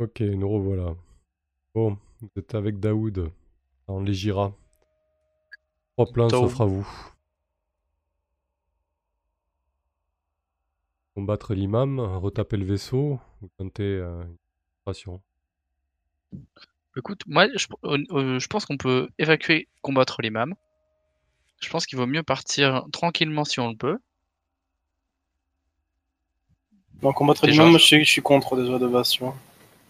Ok, nous revoilà. Bon, vous êtes avec Daoud dans les Gira. Trois plans Tao. s'offrent à vous. Combattre l'imam, retaper le vaisseau, ou tenter euh, une opération. Écoute, moi, je, euh, euh, je pense qu'on peut évacuer, combattre l'imam. Je pense qu'il vaut mieux partir tranquillement si on le peut. Donc combattre l'imam, je- je suis, contre déjà de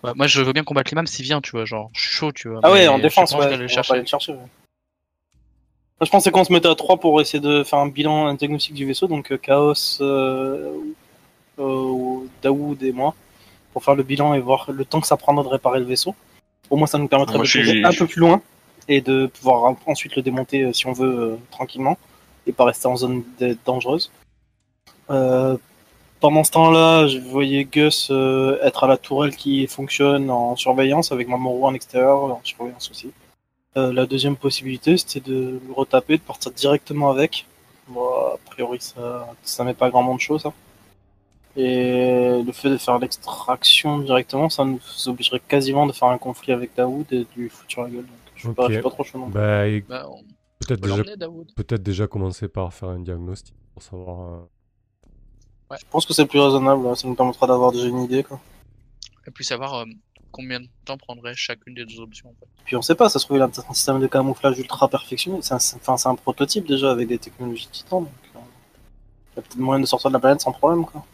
moi, je veux bien combattre l'imam s'il vient, tu vois, genre, je suis chaud, tu vois. Ah ouais, en défense, ouais, je vais on aller le va pas chercher. aller le chercher. ouais. Moi, je pensais qu'on se mettait à 3 pour essayer de faire un bilan, un diagnostic du vaisseau, donc euh, Chaos, euh, euh, Daoud et moi, pour faire le bilan et voir le temps que ça prendra de réparer le vaisseau. Au moins, ça nous permettrait Moi, de suis- un peu plus loin et de pouvoir ensuite le démonter euh, si on veut euh, tranquillement et pas rester en zone dangereuse. Euh, pendant ce temps-là, je voyais Gus euh, être à la tourelle qui fonctionne en surveillance avec Mamoru en extérieur en surveillance aussi. Euh, la deuxième possibilité, c'était de le retaper, de partir directement avec. Bon, a priori, ça, ça met pas grand monde chaud, ça. Et le fait de faire l'extraction directement, ça nous obligerait quasiment de faire un conflit avec Daoud et de lui foutre sur la gueule. Donc, je suis, pas, Ok. je suis pas trop chaud non plus. Bah, et Bah, on peut-être peut déjà, déjà commencer par faire un diagnostic pour savoir. Euh, Je pense que c'est plus raisonnable, là. ça nous permettra d'avoir déjà une idée. Quoi. Et puis savoir euh, combien de temps prendrait chacune des deux options, en fait. Puis on sait pas, ça se trouve, il a peut-être un système de camouflage ultra perfectionné. C'est un, c'est- enfin, c'est un prototype déjà avec des technologies titan. Donc, euh, il y a peut-être moyen de sortir de la planète sans problème. Quoi.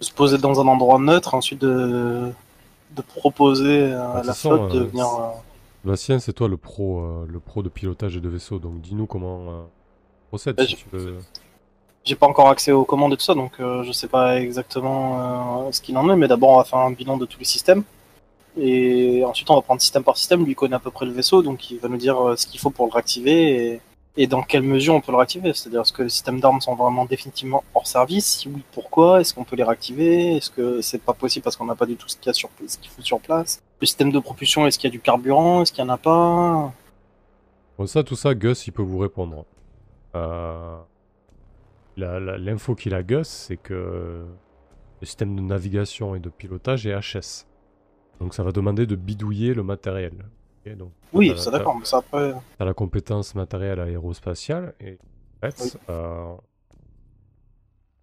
Se poser dans un endroit neutre, ensuite de, de proposer à toute la façon, flotte de euh, venir. euh, Bastien, c'est toi le pro, euh, le pro de pilotage et de vaisseau, donc dis-nous comment euh, procède Bah, si je- tu veux. J'ai pas encore accès aux commandes et tout ça, donc euh, je sais pas exactement euh, ce qu'il en est, mais d'abord on va faire un bilan de tous les systèmes. Et ensuite on va prendre système par système, lui connaît à peu près le vaisseau, donc il va nous dire euh, ce qu'il faut pour le réactiver et, dans quelle mesure on peut le réactiver. C'est-à-dire est-ce que les systèmes d'armes sont vraiment définitivement hors service? Si oui, pourquoi? Est-ce qu'on peut les réactiver? Est-ce que c'est pas possible parce qu'on n'a pas du tout ce qu'il y a sur ce qu'il faut sur place? Le système de propulsion, est-ce qu'il y a du carburant? Est-ce qu'il y en a pas? Bon, ça, tout ça, Gus, il peut vous répondre. Euh, L'info qu'il a, Gus, c'est que le système de navigation et de pilotage est HS. Donc ça va demander de bidouiller le matériel. Donc, Oui, t'as- d'accord, mais ça après. T'as la compétence matérielle aérospatiale et en fait, Oui. euh,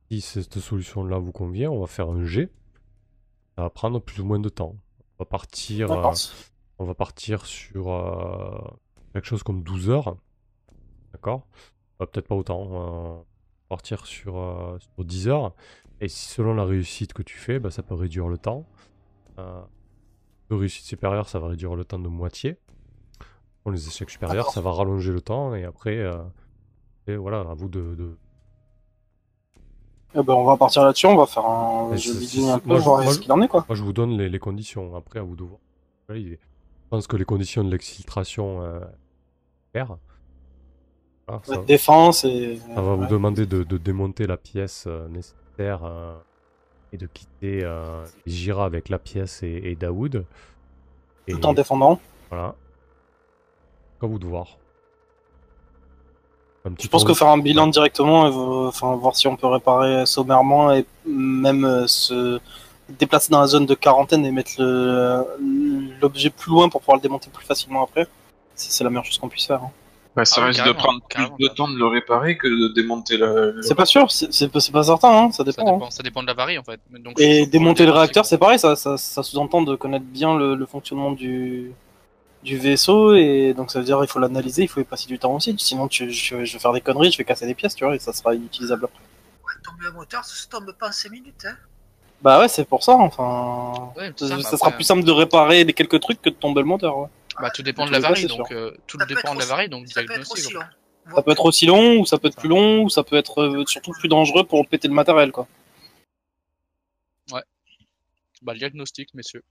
si cette solution-là vous convient, on va faire un G. Ça va prendre plus ou moins de temps. On va partir, euh, on va partir sur euh, quelque chose comme 12 heures. D'accord? Euh, Peut-être pas autant. Partir sur, euh, sur 10 heures. Et si selon la réussite que tu fais, bah, ça peut réduire le temps. Euh, de réussite supérieure, ça va réduire le temps de moitié. Pour les échecs supérieurs, ça va rallonger le temps. Et après, euh, et voilà, à vous de. de- Eh ben, on va partir là-dessus, on va faire un jeu un peu, moi, je- voir moi, ce qu'il en est quoi. Moi, je vous donne les, les conditions. Après, à vous de voir. Je pense que les conditions de l'exfiltration, euh, Voilà, ça- Ouais, défense et. Ça va vous demander de, de démonter la pièce euh, nécessaire euh, et de quitter euh, Jira avec la pièce et, et Daoud. Et Tout en défendant. voilà. À vous de voir. Un petit Je pense que faire un bilan directement, euh, enfin voir si on peut réparer sommairement et même euh, se déplacer dans la zone de quarantaine et mettre le- l'objet plus loin pour pouvoir le démonter plus facilement après, c'est c'est la meilleure chose qu'on puisse faire. hein. Bah, ça Ah risque de prendre plus de temps de le réparer que de démonter le. C'est pas sûr, c'est pas certain, hein, ça Ça dépend. hein. ça dépend de la varie, en fait. Donc, Et démonter le réacteur, c'est pareil, ça, ça, ça sous-entend de connaître bien le, le fonctionnement du, du vaisseau, et donc ça veut dire il faut l'analyser, il faut y passer du temps aussi, sinon tu, je, je vais faire des conneries, je vais casser des pièces, tu vois, et ça sera inutilisable après. Ouais, tomber un moteur, ça se tombe pas en 5 minutes. Hein. Bah ouais, c'est pour ça, enfin... Ouais, Ça, ça sera plus simple de réparer des quelques trucs que de tomber le moteur, ouais. Bah, tout dépend de Tous la varie, donc euh, tout Ça dépend de la varie, donc Ça peut être diagnostic. aussi quoi. long. Ça peut être aussi long, ou ça peut être plus long, ou ça peut être euh, surtout plus dangereux pour péter le matériel, quoi. Bah, le diagnostic, messieurs.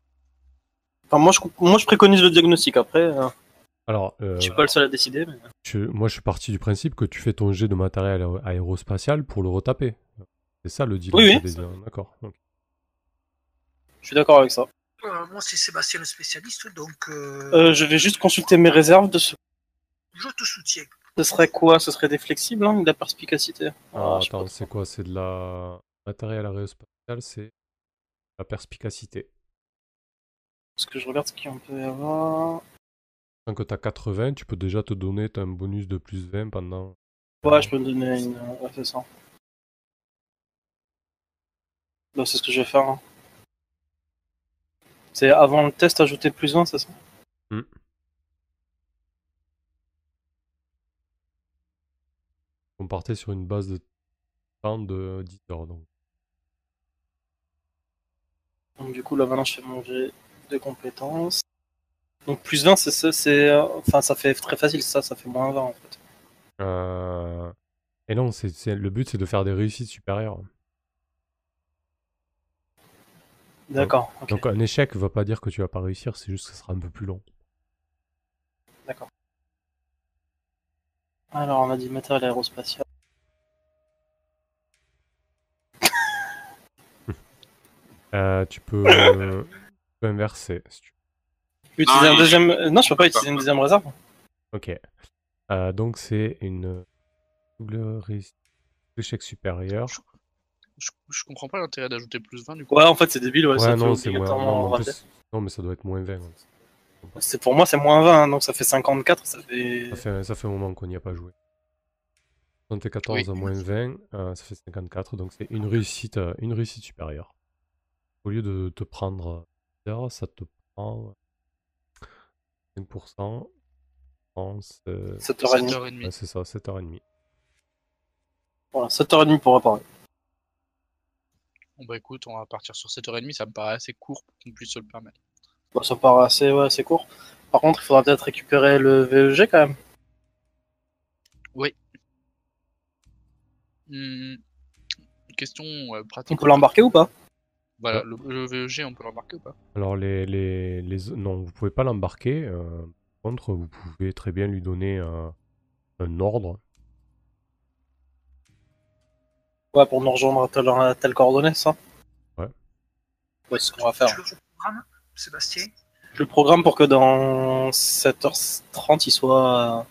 Enfin, moi je, moi, je préconise le diagnostic, après, euh, Alors, euh, je suis pas le seul à décider, mais... tu- moi, je suis parti du principe que tu fais ton jet de matériel aé- aérospatial pour le retaper. C'est ça le deal. Oui, oui. deux, D'accord. Je suis d'accord avec ça. Euh, moi, c'est Sébastien le spécialiste, donc euh, Euh, je vais juste consulter mes réserves de ce... je te soutiens. Ce serait quoi? Ce serait des flexibles, hein, ou de la perspicacité? Ah, pas attends, c'est quoi? C'est de la matériel aérospatial C'est la perspicacité. Parce que je regarde ce qu'on peut y avoir. Tant que tu as 80, tu peux déjà te donner t'as un bonus de plus 20 pendant. Ouais, je peux me donner une. Ouais, c'est ça. Bah, c'est ce que je vais faire. hein. C'est avant le test ajouter plus 20, c'est ça On partait sur une base de temps de 10 heures. Donc. Donc, du coup, là maintenant, je fais mon jet de compétences. Donc, plus 20, c'est ça, c'est. euh, Enfin, ça fait très facile, ça, ça fait moins 20 en fait. Euh, Et non, c'est, c'est- le but c'est de faire des réussites supérieures. D'accord, ok. Donc un échec va pas dire que tu vas pas réussir, c'est juste que ça sera un peu plus long. Alors, on a dit matériel aérospatial. Euh, tu peux, euh, inverser. si tu Utiliser Non, un deuxième. Non, je peux pas utiliser une deuxième réserve. Ok. Euh, donc c'est une double. Échec supérieur. Je, je comprends pas l'intérêt d'ajouter plus 20 du coup. Ouais, en fait, c'est débile, ouais. Ouais, ça non, fait c'est moins. obligatoirement Non, en rater. plus- non, mais ça doit être moins 20. hein. C'est pour moi, c'est moins 20, hein, donc ça fait 54, ça fait. Ça fait, ça fait un moment qu'on n'y a pas joué. 74 à Oui. moins 20, euh, ça fait 54, donc c'est une réussite, euh, une réussite supérieure. Au lieu de te prendre 10 heures, ça te prend 5%. Je pense, euh, 7h30. 7h30. ouais, c'est ça, 7h30. Voilà, 7h30 pour réparer. Bon bah écoute, on va partir sur 7h30, ça me paraît assez court pour qu'on puisse se le permettre. Bon, ça part assez, ouais, assez court. Par contre, il faudra peut-être récupérer le VEG quand même. Hmm, Question euh, On pratique. peut l'embarquer ou pas? Voilà, le, le VEG, on peut l'embarquer ou pas? Alors les, les, les... Non, vous pouvez pas l'embarquer. euh, par contre, vous pouvez très bien lui donner un, un ordre. Ouais, pour nous rejoindre à telle, à telle coordonnée, ça Ouais. Ouais, c'est ce qu'on va faire. Tu le programmes, Sébastien? Je le programme pour que dans 7h30, il soit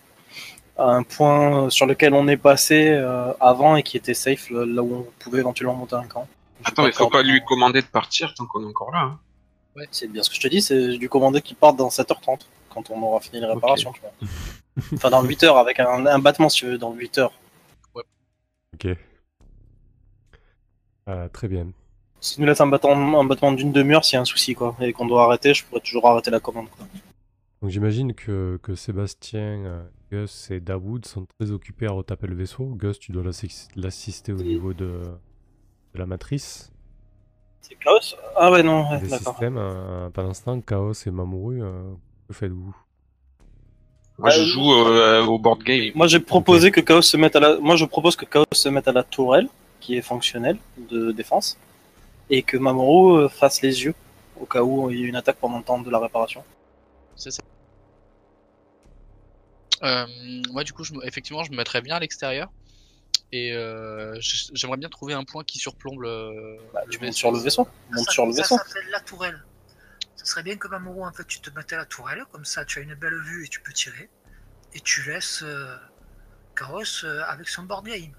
à un point sur lequel on est passé euh, avant et qui était safe, là où on pouvait éventuellement monter un camp. Attends, il faut pas lui commander de partir tant qu'on est encore là. hein. C'est bien ce que je te dis, c'est lui commander qu'il parte dans 7h30, quand on aura fini les réparations, tu vois. Enfin, dans 8h, avec un, un battement, si tu veux, dans 8h. Ok. Euh, très bien. S'il nous laisse un battement, un battement d'une demi-heure, s'il y a un souci, quoi, et qu'on doit arrêter, je pourrais toujours arrêter la commande, quoi. Donc j'imagine que, que Sébastien, euh, Gus et Dawood sont très occupés à retaper le vaisseau. Gus, tu dois l'assi- l'assister au Oui. niveau de, de la matrice, C'est Chaos? Ah ouais, non, ouais, des d'accord. systèmes. euh, pendant ce temps, Chaos et Mamoru, euh, que faites-vous? Moi, je joue euh, au board game. Moi, j'ai proposé que Chaos se mette à la. Moi, je propose que Chaos se mette à la tourelle, qui est fonctionnelle de défense, et que Mamoru euh, fasse les yeux au cas où il y a une attaque pendant le temps de la réparation. C'est ça. Euh, moi, du coup, je effectivement, je me mettrais bien à l'extérieur. Et euh, j'aimerais bien trouver un point qui surplombe le. Bah, le tu montes sur le vaisseau. Monte ça, sur le ça vaisseau. s'appelle la tourelle. Ça serait bien que Mamoru, en fait, tu te mettes à la tourelle, comme ça tu as une belle vue et tu peux tirer. Et tu laisses euh, euh, avec son board game.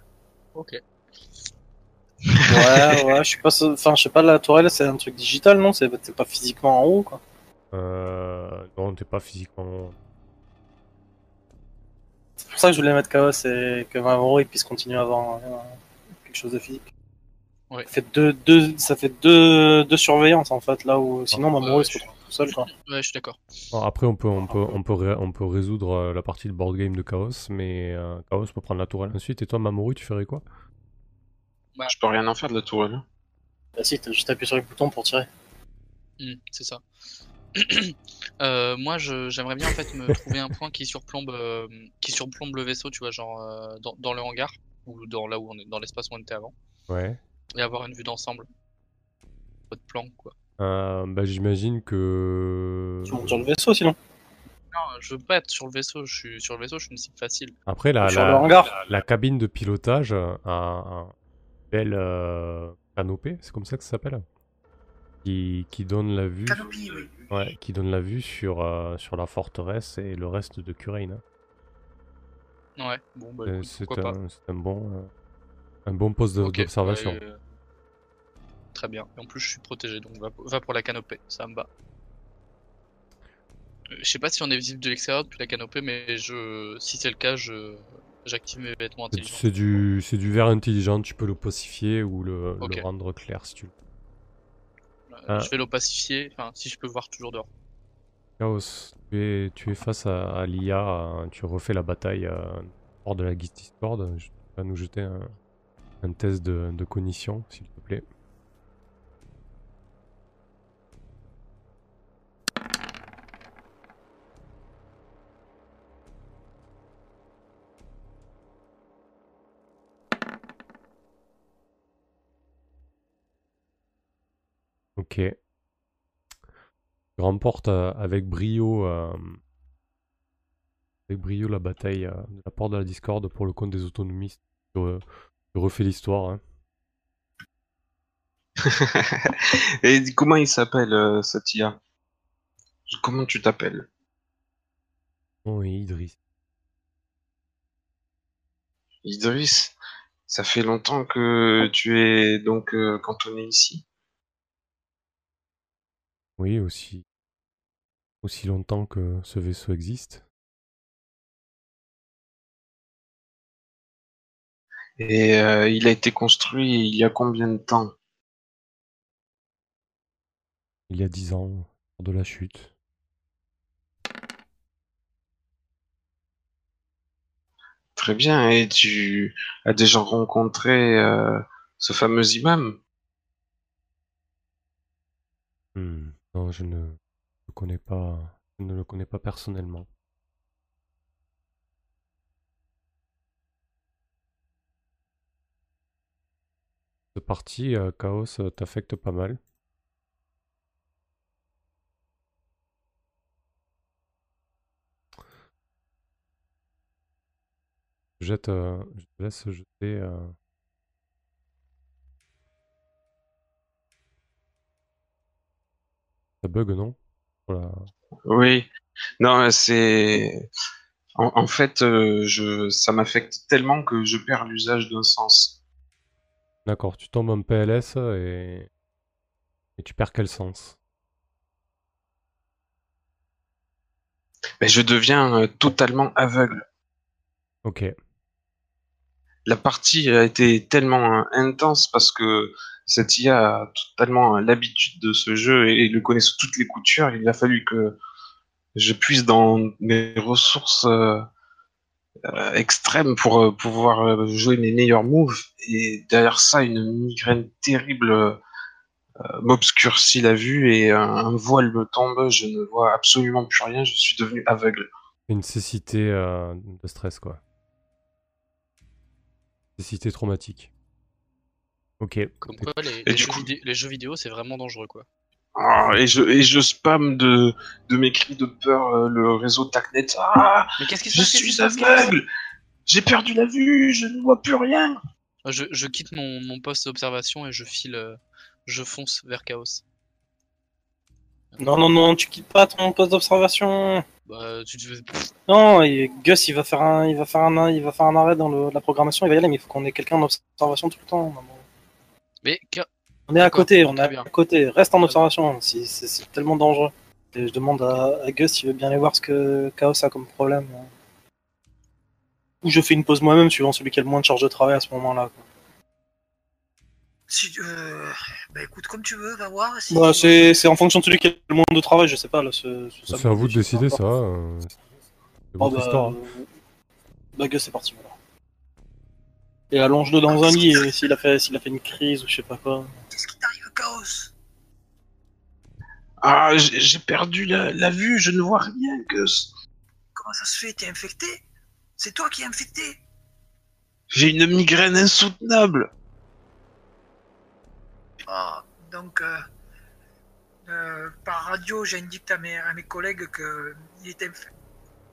Ok. Ouais, ouais, je suis pas. Enfin, je sais pas, la tourelle, c'est un truc digital, non? C'est c'est pas physiquement en haut, quoi. euh, Non, t'es pas physiquement. C'est pour ça que je voulais mettre Chaos et que Mamoru il puisse continuer à avoir euh, quelque chose de physique. Ouais. Ça fait deux, deux, ça fait deux, deux surveillances en fait, là où sinon Mamoru Ouais, il se retrouve tout seul, quoi. Ouais, je suis d'accord. Bon, après, on peut, on peut, on peut, ré- on peut résoudre euh, la partie de board game de Chaos, mais euh, Chaos peut prendre la tourelle ensuite. Et toi, Mamoru, tu ferais quoi? Je peux rien en faire de la tourelle. Bah si, t'as juste appuyé sur le bouton pour tirer. Hmm, c'est ça. Euh, moi, je- j'aimerais bien en fait me trouver un point qui surplombe, euh, qui surplombe le vaisseau, tu vois, genre euh, dans, dans le hangar ou dans là où on est, dans l'espace où on était avant, Ouais. et avoir une vue d'ensemble, pas de plan, quoi. Euh, bah, j'imagine que. Tu montes sur le vaisseau sinon. Non, je veux pas être sur le vaisseau. Je suis sur le vaisseau, je suis une cible facile. Après, la, sur la, le hangar. la cabine de pilotage a belle euh, canopée, c'est comme ça que ça s'appelle qui, qui donne la vue. Canopy, oui. Ouais, qui donne la vue sur, euh, sur la forteresse et le reste de Curaine. hein. Ouais. Bon, bah, Euh, écoute, c'est un, c'est un bon, euh, un bon poste d'observation. ouais, euh, Très bien. Et en plus, je suis protégé, donc va, va pour la canopée, ça me va. Euh, Je sais pas si on est visible de l'extérieur depuis la canopée, mais je, si c'est le cas, je, j'active mes vêtements intelligents. C'est du, c'est du verre intelligent, tu peux l'opacifier ou le, rendre clair si tu veux. Euh, Ah. Je vais l'opacifier, enfin, si je peux voir toujours dehors. Chaos, tu es, tu es face à, à l'IA, tu refais la bataille euh, hors de la guise Discord. Tu vas nous jeter un, un test de, de cognition, s'il te plaît. Ok. Tu remportes euh, avec brio, euh, avec brio la bataille euh, de la porte de la Discord pour le compte des autonomistes. Tu, re- tu refais l'histoire. hein. Et comment il s'appelle cette IA Comment tu t'appelles? Oh, et Idriss. Idriss? Ça fait longtemps que tu es donc cantonné ici? Oui, aussi. Aussi longtemps que ce vaisseau existe. Et euh, il a été construit il y a combien de temps? Il y a dix ans, lors de la chute. Très bien. Et tu as déjà rencontré euh, ce fameux imam? Hmm, Non, je ne le connais pas. Je ne le connais pas personnellement. Cette partie, euh, Chaos, euh, t'affecte pas mal. Je Jette, euh, je te laisse jeter. euh, Ça bug, non? Voilà. Oui. Non, c'est... En, en fait, euh, je, ça m'affecte tellement que je perds l'usage d'un sens. D'accord, tu tombes en PLS et... et tu perds quel sens? Mais je deviens euh, totalement aveugle. Ok. La partie a été tellement euh, intense parce que cette IA a totalement euh, l'habitude de ce jeu et le connaît sous toutes les coutures. Il a fallu que je puisse dans mes ressources euh, extrêmes pour pouvoir jouer mes meilleurs moves. Et derrière ça, une migraine terrible m'obscurcit la vue et un, voile me tombe. Je ne vois absolument plus rien. Je suis devenu aveugle. Une cécité de stress, quoi. Cécité traumatique. Ok. Comme quoi, les, Et les du jeux, coup- vidé- les jeux vidéo, c'est vraiment dangereux, quoi. Ah, et je et je spam de de mes cris de peur euh, le réseau Tacnet. Ah, Mais qu'est-ce qui se je passe? suis aveugle. J'ai perdu la vue. Je ne vois plus rien. passe je, je quitte mon, mon poste d'observation et je file, euh, je fonce vers Chaos. Non, non, non, tu quittes pas ton poste d'observation. Bah, tu. Non, et Gus, il va faire un, il va faire un, il va faire un arrêt dans le- la programmation. Il va y aller, mais il faut qu'on ait quelqu'un en observation tout le temps. Mais On est à côté, on est à côté. Reste en observation. c'est tellement dangereux. Et je demande à, à Gus s'il veut bien aller voir ce que Chaos a comme problème. Ou je fais une pause moi-même, suivant celui qui a le moins de charge de travail à ce moment-là. Si, euh, bah écoute, comme tu veux, va voir. Si Bah, tu- c'est c'est en fonction de celui qui a le moins de travail, je sais pas. là. ce- ce- ça C'est à vous de décider ça. euh, C'est Oh, votre bah, histoire. hein. euh, bah, Gus, c'est parti. Voilà. Et allonge-le dans un lit et s'il a, fait- s'il a fait une crise ou je sais pas quoi. Qu'est-ce qui t'arrive, Chaos? Ah, j'ai j'ai perdu la, la vue. Je ne vois rien, Gus. Comment ça se fait T'es infecté? C'est toi qui es infecté J'ai une migraine insoutenable. Ah, donc, euh, euh, par radio, j'indique à mes, à mes collègues que il est inf-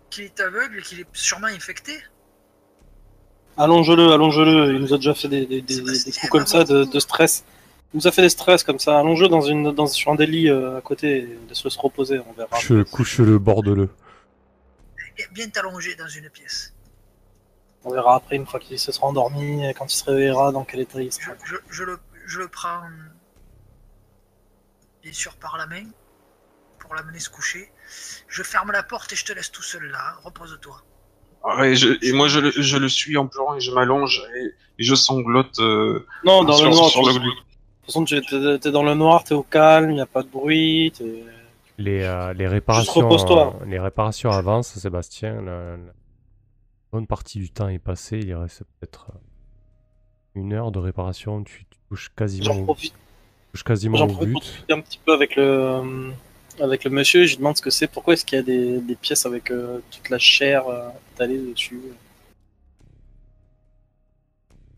qu'il est aveugle et qu'il est sûrement infecté. Allonge-le, allonge-le. Il nous a déjà fait des, coups comme ça de, de stress. Il nous a fait des stress comme ça. Allonge-le dans une, dans, sur un des lits euh, à côté. et Laisse-le se reposer. On verra. Couche-le, couche-le, borde-le. Bien, t'allonger dans une pièce. On verra après une fois qu'il se sera endormi, et quand il se réveillera, dans quel état il Je, sera. je, je le, je le prends bien sûr par la main, pour l'amener se coucher. Je ferme la porte et je te laisse tout seul là. Repose-toi. Ouais, je- et moi, je, le- je le suis en pleurant et je m'allonge et, et je sanglote euh, Non, dans sur, le noir. sur de le toute façon, tu t'es t'es dans le noir, t'es au calme, y a pas de bruit. t'es- Les, euh, les réparations, repose-toi. euh, les réparations avancent, Sébastien. La, la bonne partie du temps est passée. Il reste peut-être une heure de réparation. Tu, quasiment, J'en profite, quasiment j'en profite pour discuter un petit peu avec le, euh, avec le monsieur. Je lui demande ce que c'est. Pourquoi est-ce qu'il y a des, des pièces avec euh, toute la chair euh, étalée dessus?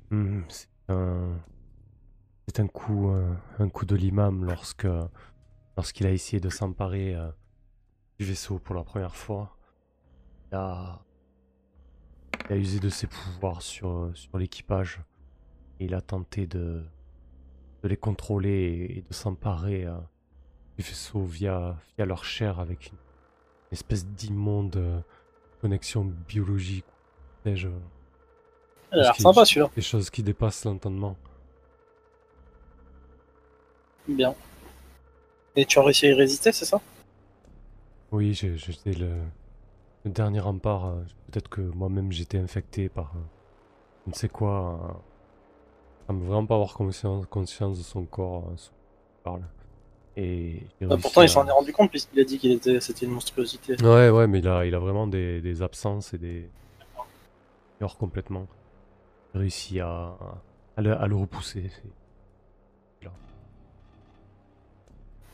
Hmm, c'est un, c'est un coup, un coup de l'imam lorsque, lorsqu'il a essayé de s'emparer euh, du vaisseau pour la première fois. Il a, il a usé de ses pouvoirs sur, sur l'équipage et il a tenté de, de les contrôler et, de s'emparer euh, du vaisseau via, via leur chair avec une espèce d'immonde euh, connexion biologique. Il a l'air sympa celui-là. des choses qui dépassent l'entendement. Bien. Et tu as réussi à y résister, c'est ça? Oui, j'ai- j'étais le, le dernier rempart. euh, Peut-être que moi-même j'étais infecté par euh, je ne sais quoi. Vraiment pas avoir conscience, conscience de son corps. euh, son- parle. Et Bah, Pourtant, il s'en est rendu compte puisqu'il a dit qu'il était, c'était une monstruosité. Ouais, ouais, mais il a, il a vraiment des, des absences et des. Il ignore complètement. J'ai réussi à, à, le, à le repousser.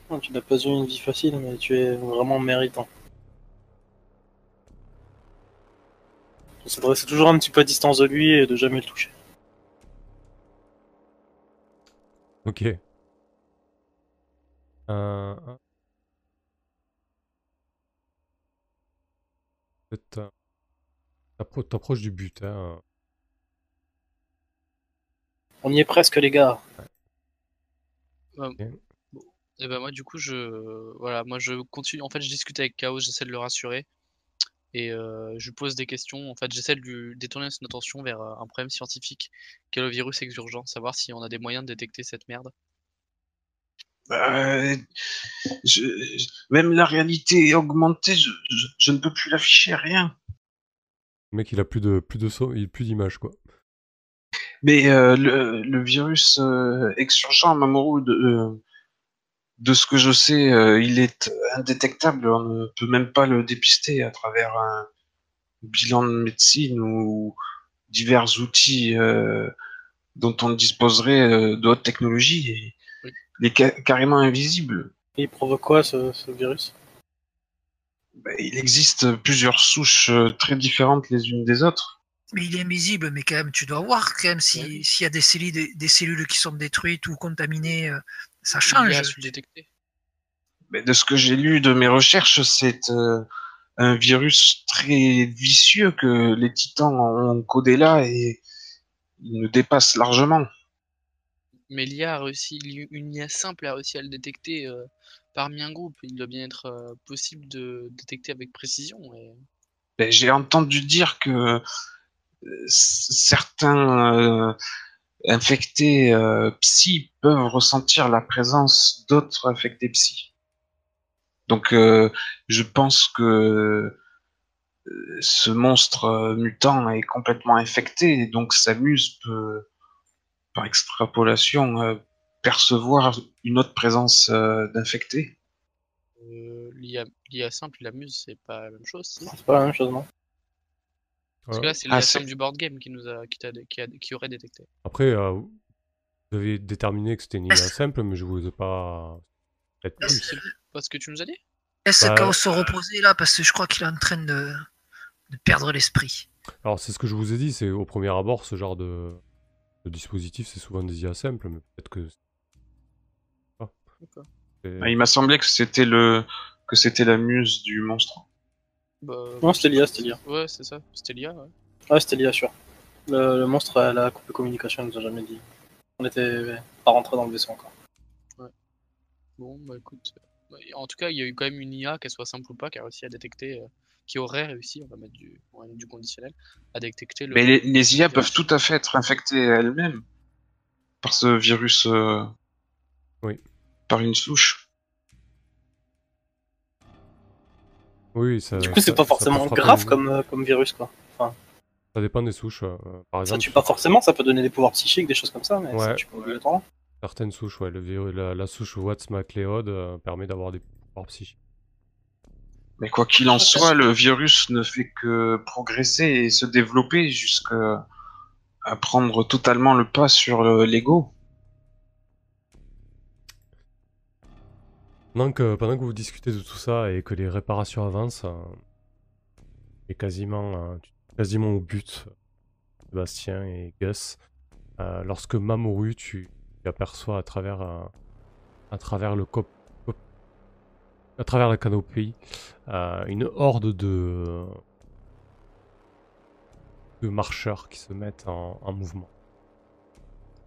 Non, Tu n'as pas eu une vie facile, mais tu es vraiment méritant. Il se dresser toujours un petit peu à distance de lui et de jamais le toucher. Ok. Euh, un- Peut-être, euh, t'appro- T'approches du but, hein. On y est presque, les gars. Et ben moi du coup je voilà moi je continue en fait je discute avec Chaos j'essaie de le rassurer et euh, je lui pose des questions en fait j'essaie de lui détourner son attention vers euh, un problème scientifique qu'est le virus exurgent? Savoir si on a des moyens de détecter cette merde Euh, je- je- même la réalité augmentée, je, je- je ne peux plus l'afficher, rien. Le mec, il a plus de, plus de son, il a plus d'image, quoi. Mais euh, le, le virus euh, exurgent, Mamoru, de, euh, de ce que je sais, euh, il est indétectable. On ne peut même pas le dépister à travers un bilan de médecine ou divers outils euh, dont on disposerait euh, de haute technologie. Et Oui. Il est ca- carrément invisible. Et il provoque quoi, ce, ce virus? Ben, il existe plusieurs souches euh, très différentes les unes des autres. Mais il est invisible, mais quand même, tu dois voir quand même Ouais. s'il y a des cellules, des cellules qui sont détruites ou contaminées, euh, ça Il change. a su le détecter Mais de ce que j'ai lu de mes recherches, c'est euh, un virus très vicieux que les titans ont codé là et il nous dépasse largement. mais l'IA a réussi une IA simple a réussi à le détecter euh, parmi un groupe il doit bien être euh, possible de détecter avec précision et... Ben, j'ai entendu dire que euh, certains euh, infectés euh, psy peuvent ressentir la présence d'autres infectés psy. Donc euh, je pense que ce monstre mutant est complètement infecté et donc sa muse peut, par extrapolation, euh, percevoir une autre présence euh, d'infectés. Euh, l'IA simple, la muse, c'est pas la même chose. si C'est pas la même chose, non Parce que là, c'est Ah, c'est- simple du board game qui nous a, qui, t'a- qui, a- qui aurait détecté. Après, euh, vous avez déterminé que c'était une IA simple, mais je vous ai pas. Peut-être plus. c'est pas ce que tu nous as dit Laisse Bah, Chaos se reposer là, parce que je crois qu'il est en train de, de perdre l'esprit. Alors, c'est ce que je vous ai dit, c'est au premier abord, ce genre de, de dispositif, c'est souvent des IA simples, mais peut-être que. Ah. D'accord. C'est- Ah, Il m'a semblé que c'était le que c'était la muse du monstre. Bah, Non, c'était l'IA, c'était l'IA. Ouais, c'est ça, c'était l'IA. Ouais. Ouais, c'était l'IA, sûr. Le, le monstre, elle a coupé communication, elle nous a jamais dit. On était pas rentré dans le vaisseau encore. Bon, bah écoute. bah, en tout cas, il y a eu quand même une IA, qu'elle soit simple ou pas, qui a réussi à détecter, euh, qui aurait réussi, on va mettre du, on va mettre du conditionnel, à détecter le. Mais les, les IA peuvent tout à fait être infectées elles-mêmes par ce virus. euh, Oui. Par une souche. Oui, ça, Du coup, c'est ça- pas ça forcément grave comme, euh, comme virus, quoi. Ça dépend des souches. euh, par Ça exemple, tue pas forcément, ça peut donner des pouvoirs psychiques, des choses comme ça, mais ça Ouais. tue pas obligatoirement. certaines souches, ouais, le virus, la, la souche Watts MacLeod euh, permet d'avoir des pouvoirs psychiques. Mais quoi qu'il en soit, le virus ne fait que progresser et se développer jusqu'à à prendre totalement le pas sur le- l'ego. Pendant que, pendant que vous discutez de tout ça et que les réparations avancent, euh, et quasiment, euh, quasiment au but, Sébastien et Gus, euh, lorsque Mamoru, tu, tu aperçois à travers, euh, à travers le cop, cop- à travers la canopée, une horde de, de marcheurs qui se mettent en, en mouvement.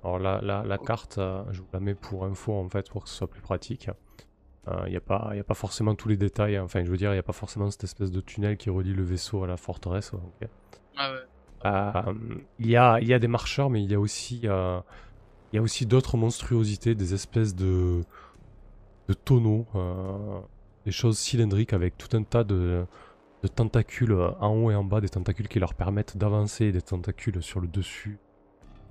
Alors la, la, la carte, je vous la mets pour info en fait, pour que ce soit plus pratique. Il n'y a, pas- y a pas forcément tous les détails, hein. enfin je veux dire, il n'y a pas forcément cette espèce de tunnel qui relie le vaisseau à la forteresse. ok. Ah ouais. Euh, Il y, a, il y a des marcheurs, mais il y a aussi, euh, il y a aussi d'autres monstruosités, des espèces de, de tonneaux, euh, des choses cylindriques avec tout un tas de, de tentacules euh, en haut et en bas, des tentacules qui leur permettent d'avancer, des tentacules sur le dessus,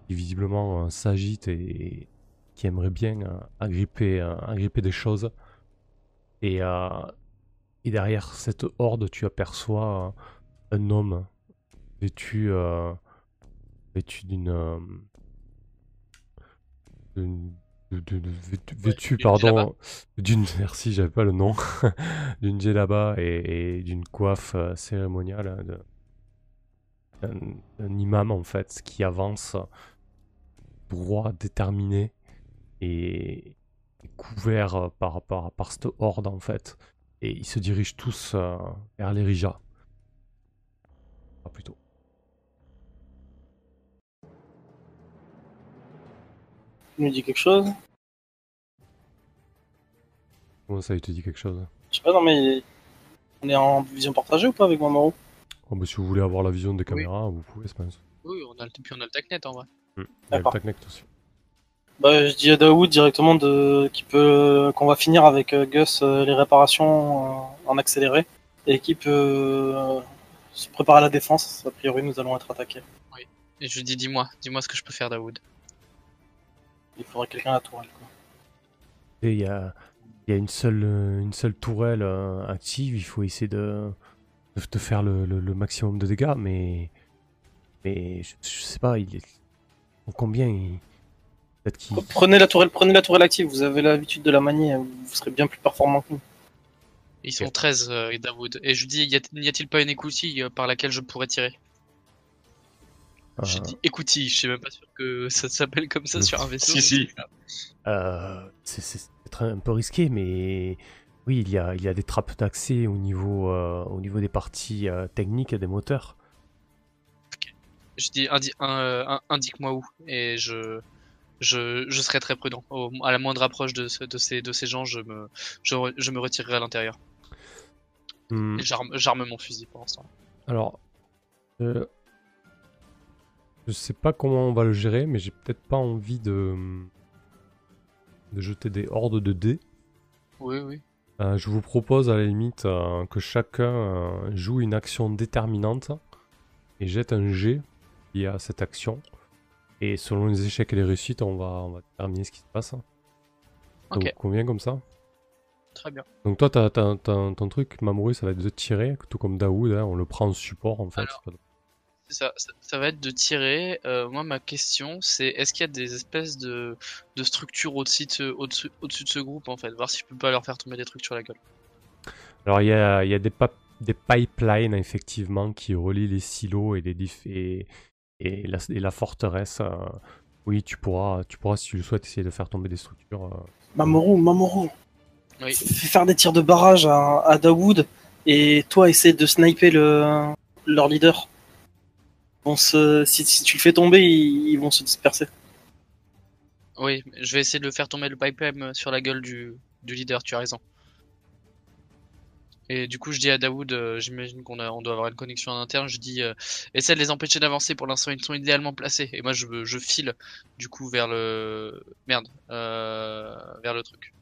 qui visiblement euh, s'agitent et qui aimeraient bien euh, agripper, euh, agripper des choses. Et, euh, et derrière cette horde, tu aperçois un homme vêtu, euh, vêtu d'une. vêtu, pardon, d'une. Merci, j'avais pas le nom. d'une djellaba et, et d'une coiffe euh, cérémoniale de, d'un, d'un imam en fait qui avance droit, déterminé et, et couvert euh, par, par, par cette horde en fait. Et ils se dirigent tous euh, vers les Rija. Ah, plutôt. Tu nous dis quelque chose? Comment ça, il te dit quelque chose? Je sais pas, non mais. On est en vision partagée ou pas avec Mamoru Oh, bah, Si vous voulez avoir la vision des caméras, vous pouvez, je pense. Oui, on a le, puis on a le TACnet en vrai. Hmm. Il y a le. TACnet aussi. Bah, je dis à Daoud directement de... qu'il peut... qu'on va finir avec euh, Gus euh, les réparations en accéléré et qu'il peut euh, se préparer à la défense. A priori, nous allons être attaqués. Et je lui dis, dis-moi, dis-moi ce que je peux faire, Daoud. Il faudrait quelqu'un à la tourelle. Quoi. Et il y a, il y a une, seule, une seule tourelle active, il faut essayer de, de, de faire le, le- le maximum de dégâts, mais. Mais je, je sais pas, il est. en Combien il. Prenez la tourelle, prenez la tourelle active. Vous avez l'habitude de la manier. Vous serez bien plus performant que nous. Ils sont Ok. 13, euh, Daoud. Et je lui dis, n'y a-t-il pas une écoutille euh, par laquelle je pourrais tirer J'ai euh, dit écoutille, je suis même pas sûr que ça s'appelle comme ça sur un vaisseau. Si, si. Euh, c'est un peu risqué, mais oui, il y a, il y a des trappes d'accès au niveau, euh, au niveau des parties euh, techniques des moteurs. Je dis indi- un- euh, un- indique-moi où et je je, je serai très prudent. Au- à la moindre approche de, ce- de ces de ces gens, je me je, re- je me retirerai à l'intérieur. Hmm, Et j'arme mon fusil pour l'instant. Alors, euh, je sais pas comment on va le gérer, mais j'ai peut-être pas envie de, de jeter des hordes de dés. Oui oui. Euh, je vous propose à la limite euh, que chacun euh, joue une action déterminante et jette un G lié à cette action. Et selon les échecs et les réussites, on va, on va déterminer ce qui se passe. Ça Ok. vous convient comme ça? Très bien. Donc toi, t'as, t'as- t'as- ton truc, Mamoru, ça va être de tirer, tout comme Daoud, hein, on le prend en support en fait. Alors. Ça, ça, ça va être de tirer. Euh, moi, ma question, c'est est-ce qu'il y a des espèces de, de structures au-dessus de, ce- au-dessus, au-dessus de ce groupe, en fait? Voir si je peux pas leur faire tomber des trucs sur la gueule. Alors il y a, y a des, des pipelines effectivement qui relient les silos et, les et, et, la, et la forteresse. euh, oui, tu pourras, tu pourras, si tu le souhaites, essayer de faire tomber des structures. euh. Mamoru, Mamoru. Oui. Fais faire des tirs de barrage à, à Daoud et toi essaie de sniper le, leur leader. On se, si, si tu le fais tomber, ils, ils vont se disperser. Oui, je vais essayer de le faire tomber le pipeline sur la gueule du, du leader, tu as raison. Et du coup, je dis à Daoud, euh, j'imagine qu'on on doit avoir une connexion en interne, je dis, euh, essaie de les empêcher d'avancer, pour l'instant ils sont idéalement placés. Et moi, je, je file, du coup, vers le... Merde, euh, vers le truc.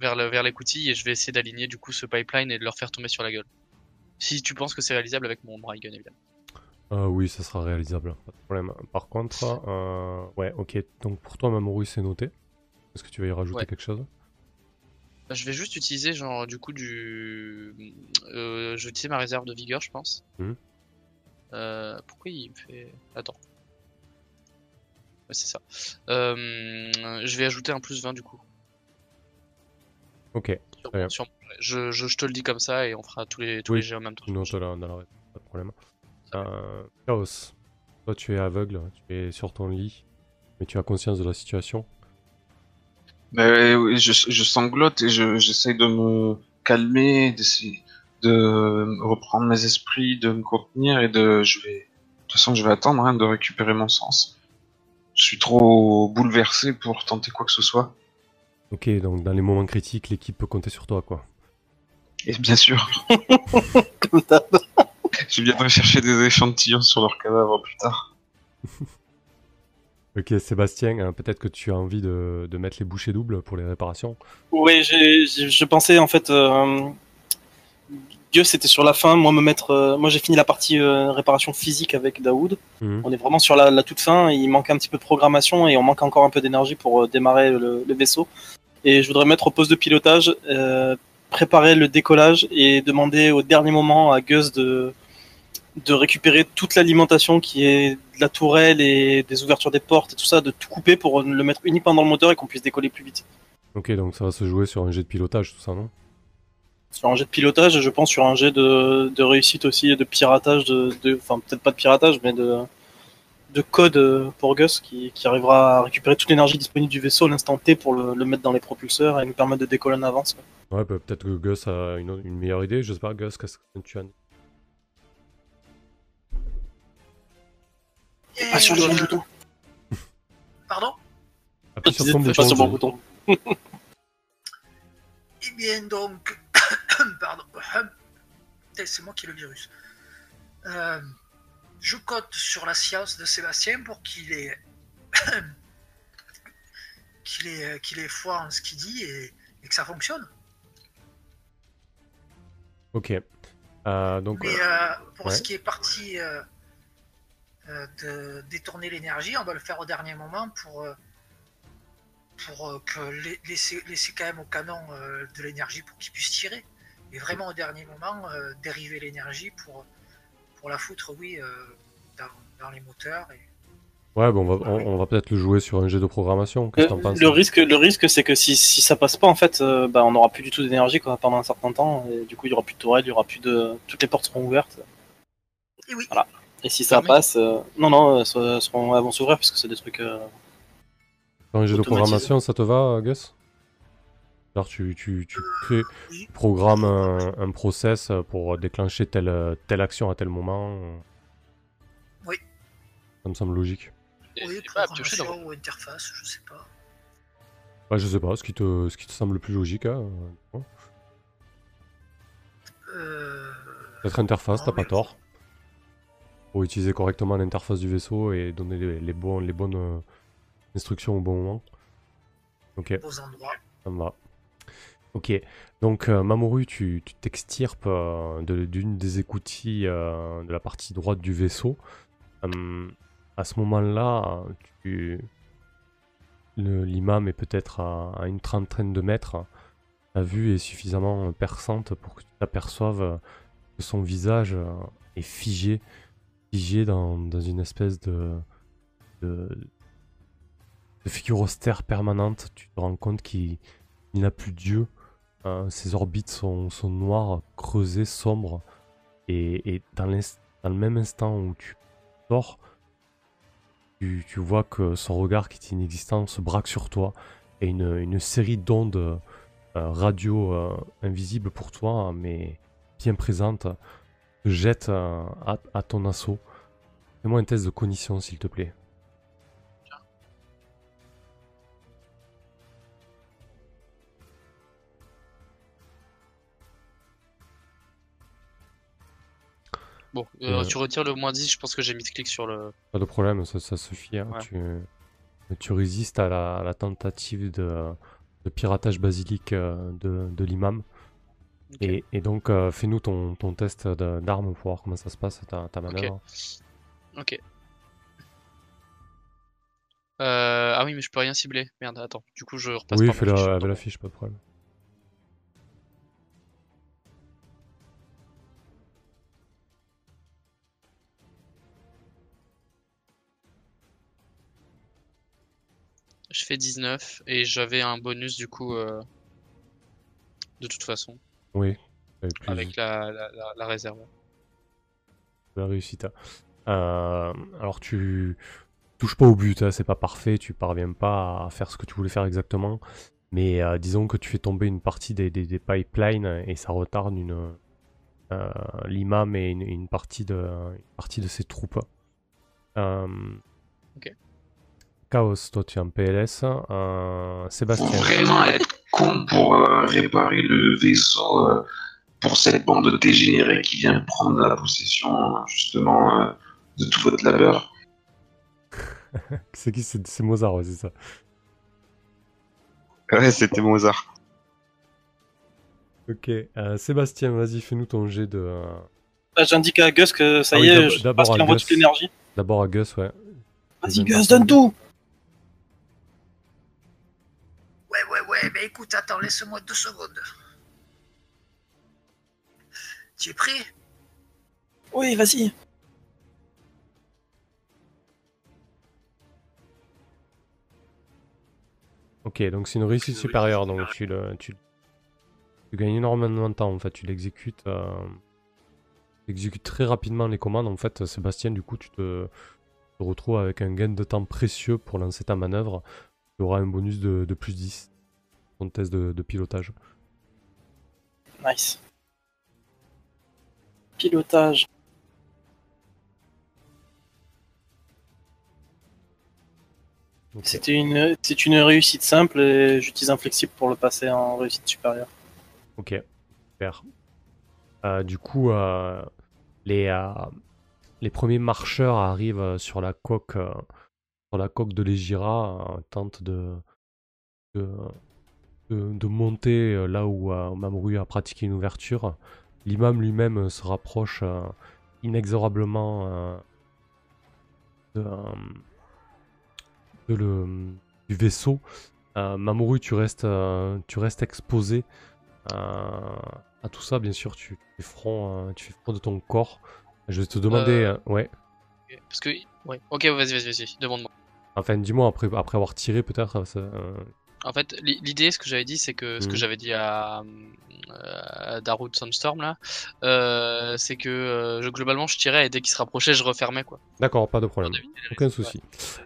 Vers, le, vers l'écoutille et je vais essayer d'aligner du coup ce pipeline et de leur faire tomber sur la gueule. Si tu penses que c'est réalisable avec mon Gun, évidemment. Euh, oui, ça sera réalisable, pas de problème. Par contre, ouais, ok. Donc pour toi, Mamoru, c'est noté. Est-ce que tu vas y rajouter Ouais. quelque chose? Je vais juste utiliser genre du coup du, euh, je vais utiliser ma réserve de vigueur, je pense. Mhm. Euh, pourquoi il me fait, attends. Ouais, c'est ça. Euh, je vais ajouter un plus 20 du coup. Ok, Sur- sur- je, je, je te le dis comme ça et on fera tous les tous Oui, les jets en même temps. là dans la pas de problème. Chaos, toi tu es aveugle, tu es sur ton lit, mais tu as conscience de la situation. Oui, je, je sanglote et je- j'essaye de me calmer, d'essayer de reprendre mes esprits, de me contenir et de. Je vais. De toute façon, je vais attendre hein, de récupérer mon sens. Je suis trop bouleversé pour tenter quoi que ce soit. Ok, donc dans les moments critiques, l'équipe peut compter sur toi, quoi. Et bien sûr, Comme d'hab. je viendrai chercher des échantillons sur leur cadavre plus tard. Ok, Sébastien, hein, peut-être que tu as envie de, de mettre les bouchées doubles pour les réparations. Oui, je pensais en fait. Euh, Gus était sur la fin. Moi, me mettre. euh, moi, j'ai fini la partie euh, réparation physique avec Daoud. Mhm. On est vraiment sur la, la toute fin. Il manque un petit peu de programmation et on manque encore un peu d'énergie pour euh, démarrer le, le vaisseau. Et je voudrais mettre au poste de pilotage, préparer le décollage et demander au dernier moment à Gus de de récupérer toute l'alimentation qui est de la tourelle et des ouvertures des portes et tout ça, de tout couper pour le mettre uniquement dans le moteur et qu'on puisse décoller plus vite. Ok, donc ça va se jouer sur un jet de pilotage, tout ça, non? Sur un jet de pilotage et je pense sur un jet de, de réussite aussi et de piratage de, de- enfin peut-être pas de piratage mais de de code pour Gus qui, qui arrivera à récupérer toute l'énergie disponible du vaisseau à l'instant T pour le, le mettre dans les propulseurs et nous permettre de décoller en avance. Ouais, bah, peut-être que Gus a une, une meilleure idée. Je sais pas, Gus, qu'est-ce que tu as Pas sur le bon bouton. Pardon Appuie sur ton pas bouton. sur. Eh bien donc, pardon, Eh, c'est moi qui ai le virus. Euh, je compte sur la science de Sébastien pour qu'il ait qu'il ait, qu'il ait foi en ce qu'il dit et, et que ça fonctionne. Ok. Euh, donc, Mais euh, euh, pour ouais. ce qui est parti euh, euh, de détourner l'énergie, on va le faire au dernier moment pour, euh, pour euh, que la- laisser, laisser quand même au canon euh, de l'énergie pour qu'il puisse tirer. Et vraiment au dernier moment, euh, dériver l'énergie pour, pour la foutre, oui, euh, dans, dans les moteurs. Et... ouais, bon, on va, on, on va peut-être le jouer sur un jet de programmation. Qu'est-ce que t'en penses Le risque, le risque, c'est que si, si ça passe pas, en fait, euh, bah, on n'aura plus du tout d'énergie quoi, pendant un certain temps. Et du coup, il y aura plus de tourelle, il y aura plus de, toutes les portes seront ouvertes. Et oui, Voilà. Et si ça passe, euh, non, non, elles seront- seront- elles vont s'ouvrir parce que c'est des trucs. euh, Sur un jet de programmation, ça te va, Gus? Alors, tu, tu, tu crées, programmes un, un process pour déclencher telle, telle action à tel moment. Oui. Ça me semble logique. Et- oui, pas dans- programmation ou interface, je sais pas. Ouais, je sais pas, ce qui te, ce qui te semble le plus logique. Hein. Euh, Peut-être interface, t'as pas tort. Pour utiliser correctement l'interface du vaisseau et donner les, les, bons, les bonnes euh, instructions au bon moment. Ok, ça me va. Ok, donc euh, Mamoru, tu t'extirpes euh, de- d'une des écoutilles de la partie droite du vaisseau. À ce moment-là, l'imam est peut-être à, à une trentaine de mètres. Ta vue est suffisamment perçante pour que tu t'aperçoives que son visage est figé, figé dans, dans une espèce de, de, figure austère permanente. Tu te rends compte qu'il il n'a plus d'yeux. Euh, ses orbites sont, sont noires, creusées, sombres. Et, et dans, dans le même instant où tu sors, tu, tu vois que son regard qui est inexistant se braque sur toi. Et une, une série d'ondes euh, radio euh, invisibles pour toi, mais bien présentes, te jettent euh, à, à ton assaut. Fais-moi un test de cognition, s'il te plaît. Bon, euh, Euh. tu retires le moins 10, je pense que j'ai mis de clic sur le. Pas de problème, ça, ça suffit. hein. Ouais. Tu, tu résistes à la, à la tentative de, de piratage basilique euh, de, de l'imam. Et, et donc, euh, fais-nous ton, ton test de- d'arme pour voir comment ça se passe, ta, ta manœuvre. Ok. Euh, ah oui, mais je peux rien cibler. Merde, attends. Du coup, je repasse oui, par ma fais-le fiche. avec la fiche, pas de problème. Je fais 19 et j'avais un bonus du coup euh, de toute façon Oui, avec plus avec la, la, la- la réserve. la réussite. Euh, alors, tu touches pas au but, hein, c'est pas parfait, tu parviens pas à faire ce que tu voulais faire exactement. Mais euh, disons que tu fais tomber une partie des, des, des pipelines et ça retarde une, euh, l'imam et une, une partie de, une partie de ses troupes. Euh, Ok. Chaos, toi tu es en PLS. Euh, Faut Sébastien. vraiment être con pour euh, réparer le vaisseau euh, pour cette bande dégénérée qui vient prendre la possession justement euh, de tout votre labeur. C'est qui C'est c'est Mozart, ouais, c'est ça. Ouais, c'était Mozart. Ok. euh, Sébastien, vas-y, fais-nous ton jet de. Bah, J'indique à Gus que ça Ah y oui, est, d'ab- je pense qu'il envoie toute l'énergie. D'abord à Gus, ouais. Vas-y Gus, donne tout écoute, attends, laisse-moi deux secondes. Tu es prêt? Oui, vas-y. Ok, donc c'est une réussite supérieure, donc tu, le, tu, tu gagnes énormément de temps en fait, tu l'exécutes. Euh, exécutes très rapidement les commandes. En fait, Sébastien, du coup, tu te, te retrouves avec un gain de temps précieux pour lancer ta manœuvre. Tu auras un bonus de, de plus 10 ton test de, de pilotage. Nice. Pilotage. C'était une, c'est une réussite simple et j'utilise un flexible pour le passer en réussite supérieure. Ok, super. Euh, du coup, euh, les, euh, les premiers marcheurs arrivent sur la coque, sur la coque de l'Egira, tentent de, de, de- de monter euh, là où euh, Mamoru a pratiqué une ouverture. L'imam lui-même euh, se rapproche inexorablement de, de le, du vaisseau. Euh, Mamoru, tu restes, euh, tu restes exposé euh, à tout ça, bien sûr, tu, fais front, tu fais front de ton corps. Je vais te demander, ouais. Ok, Parce que. Ouais. Ok, vas-y, vas-y, vas-y. Demande-moi. Enfin, dis-moi après, après avoir tiré, peut-être. En fait, l'i- l'idée, ce que j'avais dit, c'est que ce que Mhm. j'avais dit à, euh, à Darude Sunstorm là, euh, c'est que euh, je, globalement, je tirais et dès qu'il se rapprochait, je refermais quoi. D'accord, pas de problème, aucun souci.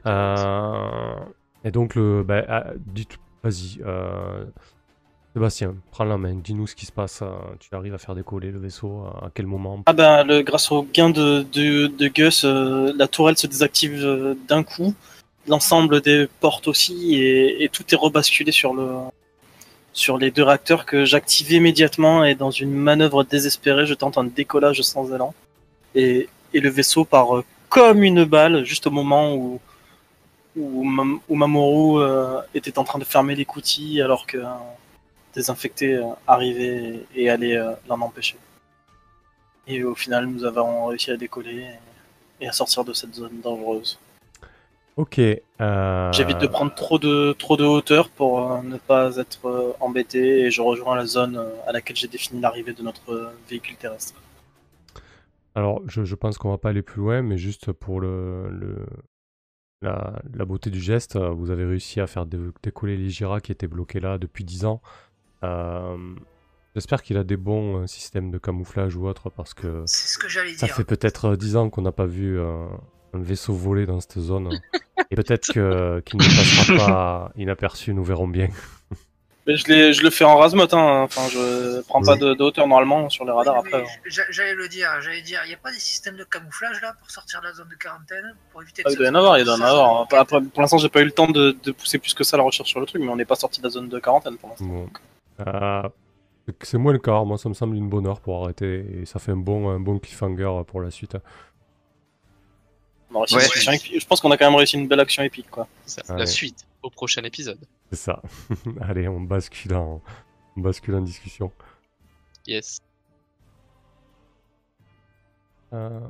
ouais. Euh, et donc le, bah, ah, dites, vas-y, euh, Sébastien, prends la main, dis-nous ce qui se passe. euh, tu arrives à faire décoller le vaisseau, à quel moment? Ah ben, le, grâce au gain de, de, de Gus, euh, la tourelle se désactive euh, d'un coup. L'ensemble des portes aussi, et, tout est rebasculé sur le sur les deux réacteurs que j'active immédiatement et dans une manœuvre désespérée, je tente un décollage sans élan. Et, et le vaisseau part euh, comme une balle juste au moment où où, Mam- où Mamoru euh, était en train de fermer l'écoutille alors que un désinfecté euh, arrivait et, et allait euh, l'en empêcher. Et au final, nous avons réussi à décoller et à sortir de cette zone dangereuse. Ok. euh, J'évite de prendre trop de, trop de hauteur pour euh, ne pas être euh, embêté et je rejoins la zone à laquelle j'ai défini l'arrivée de notre véhicule terrestre. Alors, je, je pense qu'on va pas aller plus loin, mais juste pour le, le- la, la beauté du geste, vous avez réussi à faire dé- décoller les Gira qui étaient bloqués là depuis 10 ans. Euh, J'espère qu'il a des bons euh, systèmes de camouflage ou autre, parce que ce ça dire. fait peut-être euh, 10 ans qu'on n'a pas vu euh, un vaisseau voler dans cette zone. Et peut-être que- qu'il ne passera pas inaperçu, nous verrons bien. Mais je, le fais en razmot, hein. enfin je prends pas de, de hauteur normalement sur les radars après. hein. j'a- J'allais le dire, j'allais dire, il n'y a pas des systèmes de camouflage là pour sortir de la zone de quarantaine pour éviter Ah, il doit y en avoir, il doit y en avoir. Après, pour l'instant, j'ai pas eu le temps de, de pousser plus que ça la recherche sur le truc, mais on n'est pas sorti de la zone de quarantaine pour l'instant. Bon. Euh, c'est moins le cas, moi ça me semble une bonne heure pour arrêter, et ça fait un bon, un bon cliffhanger pour la suite. On a réussi Ouais. une action épique. Je pense qu'on a quand même réussi une belle action épique, quoi. Ça. La suite au prochain épisode. C'est ça. Allez, on bascule en, on bascule en discussion. Yes. Euh,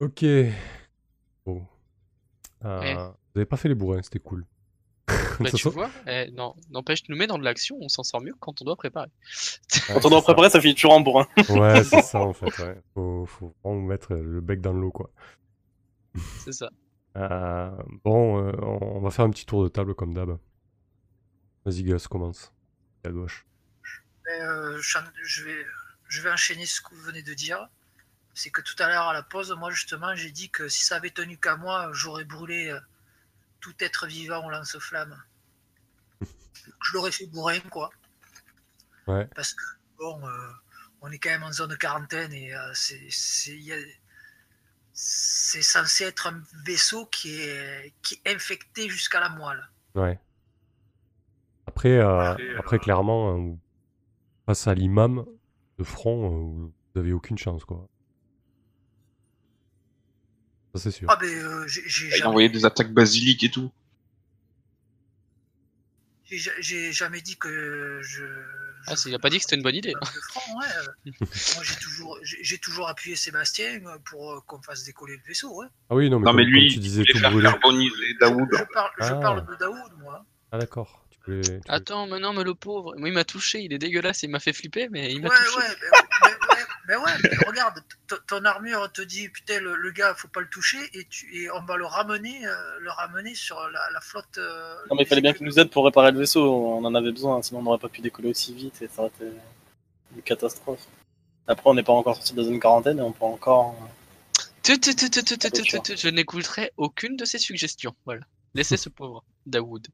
Ok. Bon. Euh, Ouais. Vous avez pas fait les bourrins, c'était cool. Bah, tu vois, eh, non, n'empêche, tu nous mets dans de l'action, on s'en sort mieux que quand on doit préparer. Quand on doit ça. préparer, ça finit toujours en bourrin. Ouais, c'est ça en fait. Ouais. Faut, faut vraiment mettre le bec dans l'eau, quoi. C'est ça. Euh, bon, euh, on va faire un petit tour de table comme d'hab. Vas-y, Gus, commence. À gauche. Mais, euh, je, je vais, je vais enchaîner ce que vous venez de dire. C'est que tout à l'heure à la pause, moi justement, j'ai dit que si ça avait tenu qu'à moi, j'aurais brûlé euh, tout être vivant au lance-flamme. je l'aurais fait bourrin, quoi. Ouais. Parce que, bon, euh, on est quand même en zone de quarantaine et euh, c'est censé être un vaisseau qui est, qui est infecté jusqu'à la moelle. Ouais. Après, euh, Après, après euh, clairement, face à l'imam de front, vous avez aucune chance, quoi. Ça, c'est sûr. Ah, ben, euh, j'ai Il jamais- envoyé des attaques basiliques et tout. J'ai ja- J'ai jamais dit que je. Ah, je- il a pas dit que c'était une bonne idée. ouais. Moi, j'ai toujours, toujours appuyé Sébastien pour euh, qu'on fasse décoller le vaisseau. Ouais. Ah oui, non, mais, Non, comme, mais comme lui, tu il disais, voulait tout faire brûler. carboniser Daoud. Je, parle, je Ah. parle de Daoud, moi. Ah d'accord. Attends, mais non, mais le pauvre, moi il m'a touché, il est dégueulasse, il m'a fait flipper, mais il Ouais, m'a ouais, touché. mais, mais- mais- mais ouais, mais regarde, ton armure te dit, putain, le, le gars, faut pas le toucher, et, tu, et on va le ramener, euh, le ramener sur la, la flotte. euh, Non, mais il fallait bien qu'il nous aide pour réparer le vaisseau. On en avait besoin, sinon on n'aurait pas pu décoller aussi vite et ça aurait été une catastrophe. Après, on n'est pas encore sorti de la zone quarantaine et on peut encore. Tu, tu, tu, tu, tu, tu, tu, Bien sûr. tu, Je n'écouterai aucune de ses suggestions. Voilà. Laissez ce pauvre Daoud.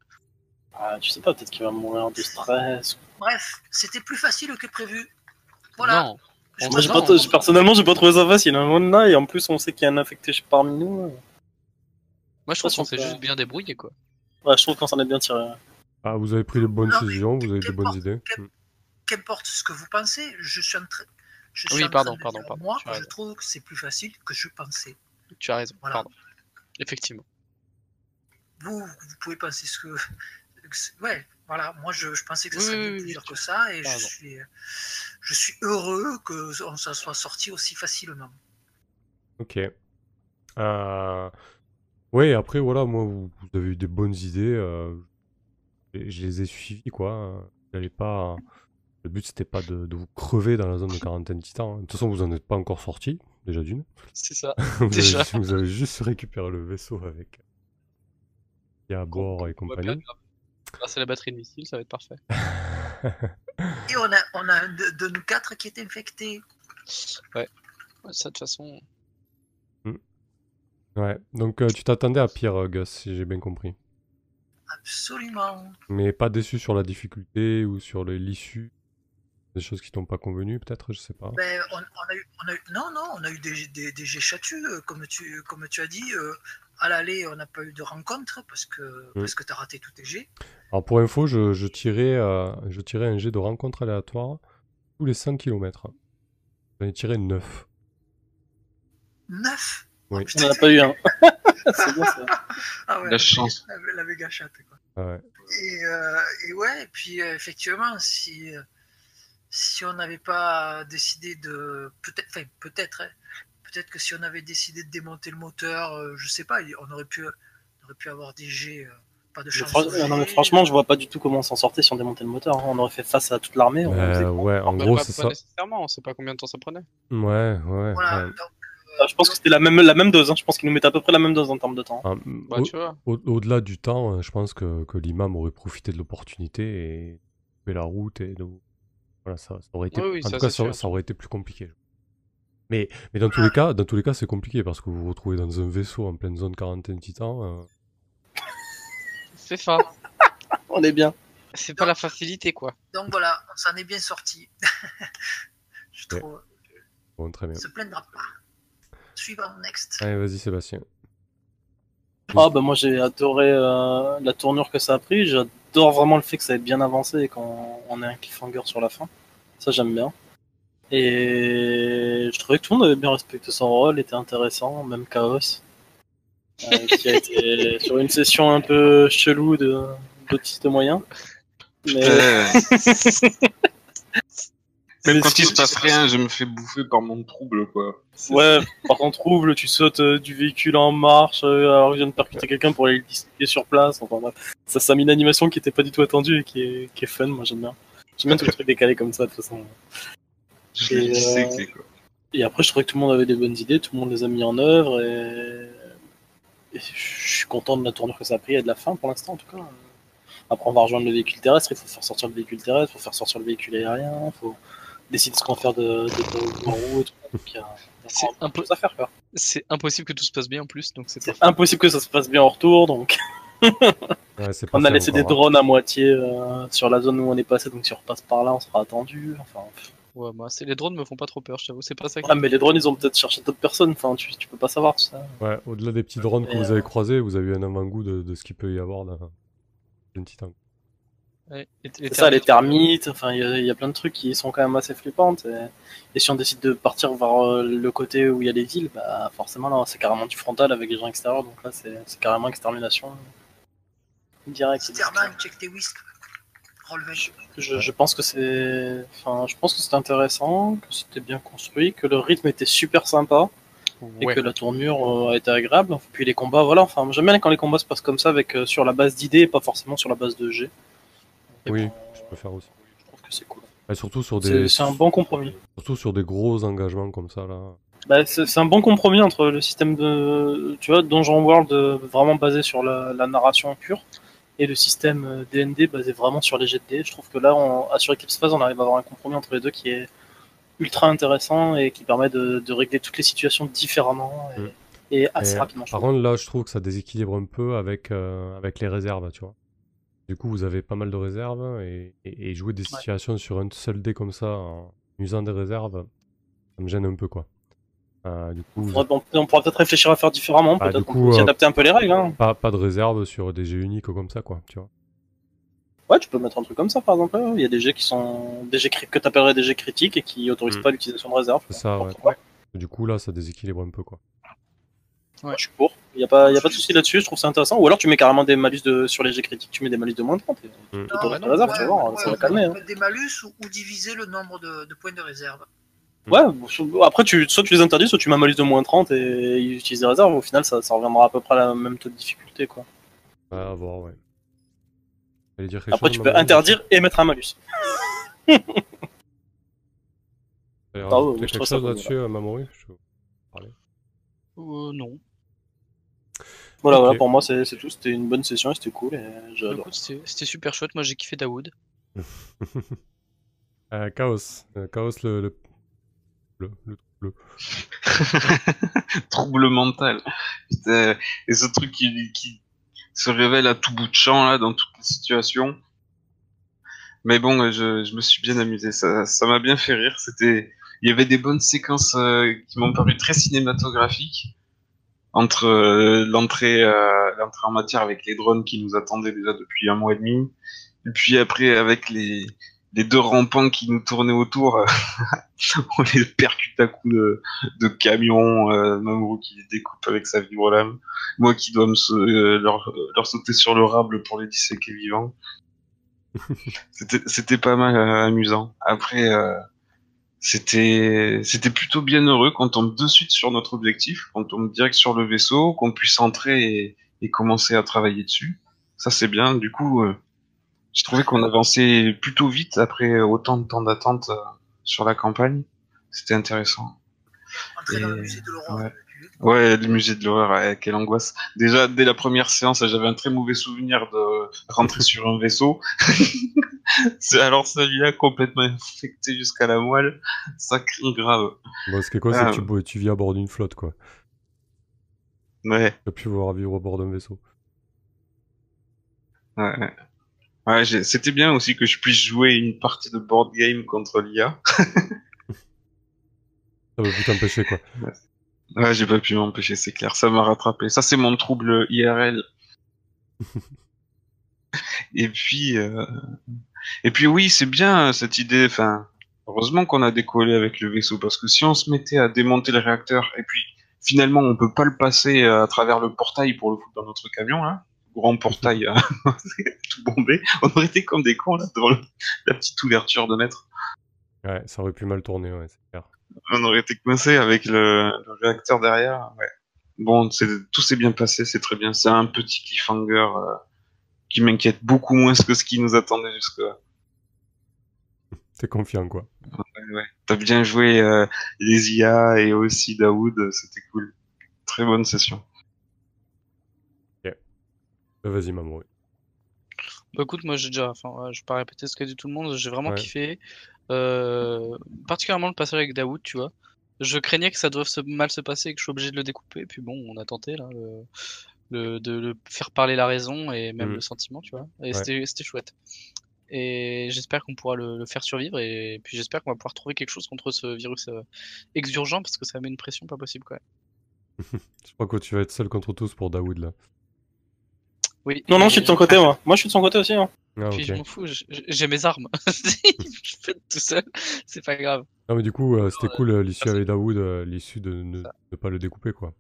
Ah, tu sais pas, peut-être qu'il va mourir de stress. Bref, c'était plus facile que prévu. Voilà. Non. Je Moi, j'ai Non. pas, j'ai- personnellement, j'ai pas trouvé ça facile. Hein. là, et en plus, on sait qu'il y a un infecté parmi nous. Moi je trouve qu'on s'est juste bien débrouillé quoi. Ouais, je trouve qu'on s'en est bien tiré. Ah, vous avez pris les bonnes décisions, vous avez des bonnes idées. qu'im-. Qu'importe ce que vous pensez, je suis en train. Je suis Oui, en train pardon, de pardon, dire, pardon, Moi, je trouve que c'est plus facile que je pensais. Tu as raison, Voilà. pardon. Effectivement. Vous, vous pouvez penser ce que. Que Ouais, voilà. Moi, je, je pensais que ça serait oui, oui, plus dur que ça, et t'as je suis, je suis heureux qu'on s'en soit sorti aussi facilement. Ok. Euh... Ouais, après, voilà, moi, vous, vous avez eu des bonnes idées. euh, et je les ai suivies, quoi. J'allais pas... Le but, c'était pas de, de vous crever dans la zone de quarantaine titan. De toute façon, vous en êtes pas encore sorti, déjà d'une. C'est ça. vous, Déjà. avez, vous avez juste récupéré le vaisseau avec... Il y a à bord et compagnie. Grâce à la batterie de missile, ça va être parfait. Et on a, on a un de, de nous quatre qui est infecté. Ouais, Ça, de toute façon. ouais, donc euh, tu t'attendais à pire, euh, Gus, si j'ai bien compris. Absolument. Mais pas déçu sur la difficulté ou sur l'issue? Des choses qui t'ont pas convenu, peut-être, je sais pas. Ben, on, on a eu, on a eu- non, non, on a eu des, des, des jets chatus, euh, comme tu, comme tu as dit. euh, à l'aller, on n'a pas eu de rencontre parce que, Mm. parce que tu as raté tous tes jets. Alors pour info, je, je tirais, euh, je tirais un jet de rencontre aléatoire tous les 100 km. J'en ai tiré 9. Neuf? Oui. On n'en a pas eu un. c'est bien ça. Ah ouais, La chance. La, la méga chatte, quoi. Ah ouais. Et, euh, et ouais, et puis euh, effectivement, si, euh, si on n'avait pas décidé de. Peut-être, enfin, peut-être, hein, peut-être que si on avait décidé de démonter le moteur, euh, je sais pas, on aurait pu, on aurait pu avoir des jets, euh, pas de Mais fran- non, mais franchement, je vois pas du tout comment on s'en sortait si on démontait le moteur. hein. On aurait fait face à toute l'armée. Euh, ouais, en gros, pas- c'est pas ça. nécessairement, on sait pas combien de temps ça prenait. Ouais, ouais. Voilà, ouais. donc, Ah, Je pense que c'était la même, la même dose. hein. Je pense qu'ils nous mettaient à peu près la même dose en termes de temps. Ah, Bah, au- Au-delà du temps, euh, je pense que, que l'imam aurait profité de l'opportunité et fait la route et voilà, ça, ça aurait été, Oui, oui, en ça, tout cas, ça aurait été plus compliqué. Mais, mais dans tous les cas, dans tous les cas, c'est compliqué parce que vous vous retrouvez dans un vaisseau en pleine zone quarantaine titan. euh, C'est ça. On est bien. C'est pas la facilité, quoi. donc voilà, on s'en est bien sorti. je Ouais. trouve. Bon, très bien. Se plaindra pas. Suivant, next. Allez, vas-y, Sébastien. Ah bah moi j'ai adoré euh, la tournure que ça a pris. J'adore vraiment le fait que ça ait bien avancé et qu'on on ait un cliffhanger sur la fin. Ça j'aime bien. Et je trouvais que tout le monde avait bien respecté son rôle, était intéressant, même Chaos. euh, qui a été sur une session un peu chelou de d'autistes moyens. Mais Euh, Même Mais quand il se passe rien, je me fais bouffer par mon trouble, quoi. ouais, par contre trouble, tu sautes euh, du véhicule en marche, euh, alors je viens de percuter quelqu'un pour aller le disloquer sur place. Enfin bref, ça, ça a mis une animation qui était pas du tout attendue et qui est, qui est fun. Moi j'aime bien. J'aime bien tous les trucs décalés comme ça de toute façon. Je Et, l'ai euh, disséqué, quoi. Et après, je trouvais que tout le monde avait des bonnes idées, tout le monde les a mis en œuvre et, et je suis content de la tournure que ça a pris et de la fin pour l'instant en tout cas. Après, on va rejoindre le véhicule terrestre, il faut faire sortir le véhicule terrestre, il faut faire sortir le véhicule aérien, il faut décider ce qu'on va faire de, de, a C'est impossible que tout se passe bien en plus, donc c'est impossible que ça se passe bien en retour, donc Ouais, on a laissé des hein. drones à moitié euh, sur la zone où on est passé, donc si on repasse par là, on sera attendu. Enfin, Ouais, moi, c'est les drones me font pas trop peur, je t'avoue. C'est pas ça. qui- ah, mais les drones, ils ont peut-être cherché d'autres personnes. Enfin, tu, tu peux pas savoir ça. Ouais, au-delà des petits drones que Et, vous euh, avez croisés, vous avez eu un avant-goût de, de ce qu'il peut y avoir dans une Titan. Ouais, et- et C'est ça, les termites, termites, enfin, il y, a- il y a plein de trucs qui sont quand même assez flippantes. Et, et si on décide de partir vers euh, le côté où il y a les villes, bah, forcément, là, c'est carrément du frontal avec les gens extérieurs. Donc là, c'est c'est carrément extermination directe. Superman, check tes whisks. Relevé. Je, je pense que c'est, enfin, je pense que c'était intéressant, que c'était bien construit, que le rythme était super sympa et Ouais. que la tournure euh, a été agréable. Puis les combats, voilà. Enfin, j'aime bien quand les combats se passent comme ça, avec euh, sur la base d'idées, et pas forcément sur la base de G. Et Oui, je faire aussi. je trouve que c'est cool. Et surtout sur C'est des, c'est un bon compromis. surtout sur des gros engagements comme ça là. Bah, c'est c'est un bon compromis entre le système de, tu vois, Donjon World euh, vraiment basé sur la, la narration pure et le système euh, DND basé vraiment sur les jets de dés. Je trouve que là, on, à sur Eclipse Phase, on arrive à avoir un compromis entre les deux qui est ultra intéressant et qui permet de, de régler toutes les situations différemment et, Mm. et assez Et, rapidement. Par contre, là, je trouve que ça déséquilibre un peu avec, euh, avec les réserves, tu vois. Du coup, vous avez pas mal de réserves et, et- et jouer des situations sur un seul dé comme ça en usant des réserves, ça me gêne un peu, quoi. Euh, du coup, on, on pourra peut-être réfléchir à faire différemment, Ah, peut-être peut euh, adapter un peu les règles. Hein. pas, pas de réserve sur des jets uniques comme ça, quoi, tu vois. Ouais, tu peux mettre un truc comme ça par exemple. Il y a des jets qui sont des jets que tu appellerais des jets critiques et qui autorisent Mm. pas l'utilisation de réserve. C'est ça, ouais. Quoi. Du coup, là, ça déséquilibre un peu, quoi. Moi, je suis pour. Il n'y a, pas- y a pas de souci là-dessus, je trouve ça intéressant. Ou alors tu mets carrément des malus de, sur les jets critiques, tu mets des malus de moins de 30. et Mm. réserve, Ouais, tu ouais, ça va calmer. Hein. mettre des malus ou, ou diviser le nombre de, de points de réserve. Ouais, bon, so- après, tu, soit tu les interdis, soit tu mets un malus de moins 30 et ils utilisent des réserves. Au final, ça, ça reviendra à peu près à la même taux de difficulté. Quoi. Ouais, à voir, ouais. Dire Après, chose, tu peux interdire et mettre un malus. Ah ouais, je quelque chose là-dessus, euh, Mamoru Je- Euh, non. Voilà, voilà, pour moi, c'est c'est tout. C'était une bonne session et c'était cool. C'était c'était super chouette. Moi, j'ai kiffé Daoud. Euh, Chaos. Euh, Chaos, le... le... le, le, le- Trouble mental. Et ce truc qui, se révèle à tout bout de champ, là, dans toutes les situations. Mais bon, je, me suis bien amusé. Ça, m'a bien fait rire. Il y avait des bonnes séquences euh, qui m'ont paru très cinématographiques entre euh, l'entrée, euh, l'entrée en matière avec les drones qui nous attendaient déjà depuis un mois et demi, et puis après avec les, les deux rampants qui nous tournaient autour, euh, on les percute à coups de, de camion, euh, Mamoru qui les découpe avec sa vibro-lame, moi qui dois me euh, leur, leur sauter sur le rable pour les disséquer vivants. C'était c'était pas mal euh, amusant. Après, euh, c'était c'était plutôt bien heureux qu'on tombe de suite sur notre objectif, qu'on tombe direct sur le vaisseau, qu'on puisse entrer et, et commencer à travailler dessus. Ça c'est bien. Du coup, euh, j'ai trouvé qu'on avançait plutôt vite après autant de temps d'attente euh, sur la campagne. C'était intéressant. Entrer dans le musée de l'horreur. ouais. Ouais, le musée de l'horreur, ouais, quelle angoisse. Déjà, dès la première séance, j'avais un très mauvais souvenir de rentrer sur un vaisseau. C'est- Alors celui-là, complètement infecté jusqu'à la moelle, ça crie grave. Bon, ce qui est quoi, c'est que tu, bo- tu vis à bord d'une flotte, quoi. Ouais, Tu vas plus voir vivre à bord d'un vaisseau. ouais. Ouais. C'était bien aussi que je puisse jouer une partie de board game contre l'IA. Ça va plus t'empêcher, quoi. Ouais, j'ai pas pu m'empêcher, c'est clair, ça m'a rattrapé. Ça, c'est mon trouble IRL. et puis, euh... et puis oui, c'est bien cette idée. Enfin, heureusement qu'on a décollé avec le vaisseau, parce que si on se mettait à démonter le réacteur et puis finalement on peut pas le passer euh, à travers le portail pour le foutre dans notre camion là. Grand portail euh, tout bombé. On aurait été comme des cons là devant le- la petite ouverture de maître. Ouais, ça aurait pu mal tourner, ouais, c'est clair. On aurait été coincé avec le, le réacteur derrière. Ouais. Bon, tout s'est bien passé, c'est très bien. C'est un petit cliffhanger euh, qui m'inquiète beaucoup moins que ce qui nous attendait jusque-là. T'es confiant, quoi. Ouais, ouais. T'as bien joué euh, les IA et aussi Daoud, c'était cool. Très bonne session. Euh, Vas-y, Mamoru. Bah écoute, moi j'ai déjà, enfin, ouais, je vais pas répéter ce qu'a dit tout le monde, j'ai vraiment Ouais. kiffé. Euh, particulièrement le passage avec Daoud, tu vois. Je craignais que ça doive se, mal se passer et que je sois obligé de le découper, puis bon, on a tenté là, le, le- de le faire parler la raison et même Mhm. le sentiment, tu vois. Et Ouais. c'était c'était chouette. Et j'espère qu'on pourra le, le faire survivre et puis j'espère qu'on va pouvoir trouver quelque chose contre ce virus euh, exurgent parce que ça met une pression pas possible quand même. Je crois que tu vas être seul contre tous pour Daoud, là. Oui. Non, non, je suis de son côté, moi. Moi, je suis de son côté aussi. Hein. Ah, Puis je m'en fous, j'ai mes armes. je fais tout seul, c'est pas grave. Non, mais du coup, euh, c'était Ouais, cool euh, l'issue merci. avec Daoud, euh, l'issue de ne, pas le découper, quoi.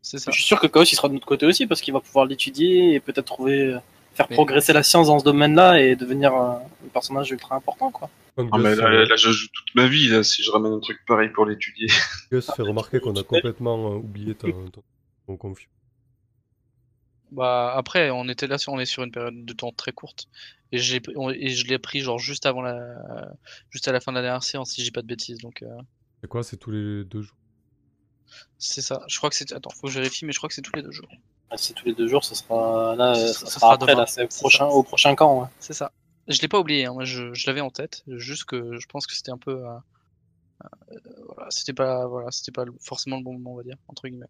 C'est ça. Je suis sûr que Chaos, il sera de notre côté aussi, parce qu'il va pouvoir l'étudier et peut-être trouver, faire Mais- progresser la science dans ce domaine-là et devenir euh, un personnage ultra important, quoi. Ah, mais là, euh, là, je joue toute ma vie là, si je ramène un truc pareil pour l'étudier. Gus fait remarquer qu'on a complètement euh, oublié ton, ton, ton confiance. Bah après, on était là, sur- on est sur une période de temps très courte et j'ai on- et je l'ai pris genre juste avant la, juste à la fin de la dernière séance si j'ai pas de bêtises. Donc euh, C'est quoi? C'est tous les deux jours? C'est ça. Je crois que c'est, attends, faut que je vérifie, mais je crois que c'est tous les deux jours. Ah, C'est tous les deux jours, ça sera là, Ça- ça, ça sera sera après, demain. là, c'est C'est prochain, ça. au prochain camp. Ouais. C'est ça. Je l'ai pas oublié, hein, moi je, je l'avais en tête, juste que je pense que c'était un peu, euh, euh, voilà, c'était pas, voilà, c'était pas forcément le bon moment, on va dire, entre guillemets,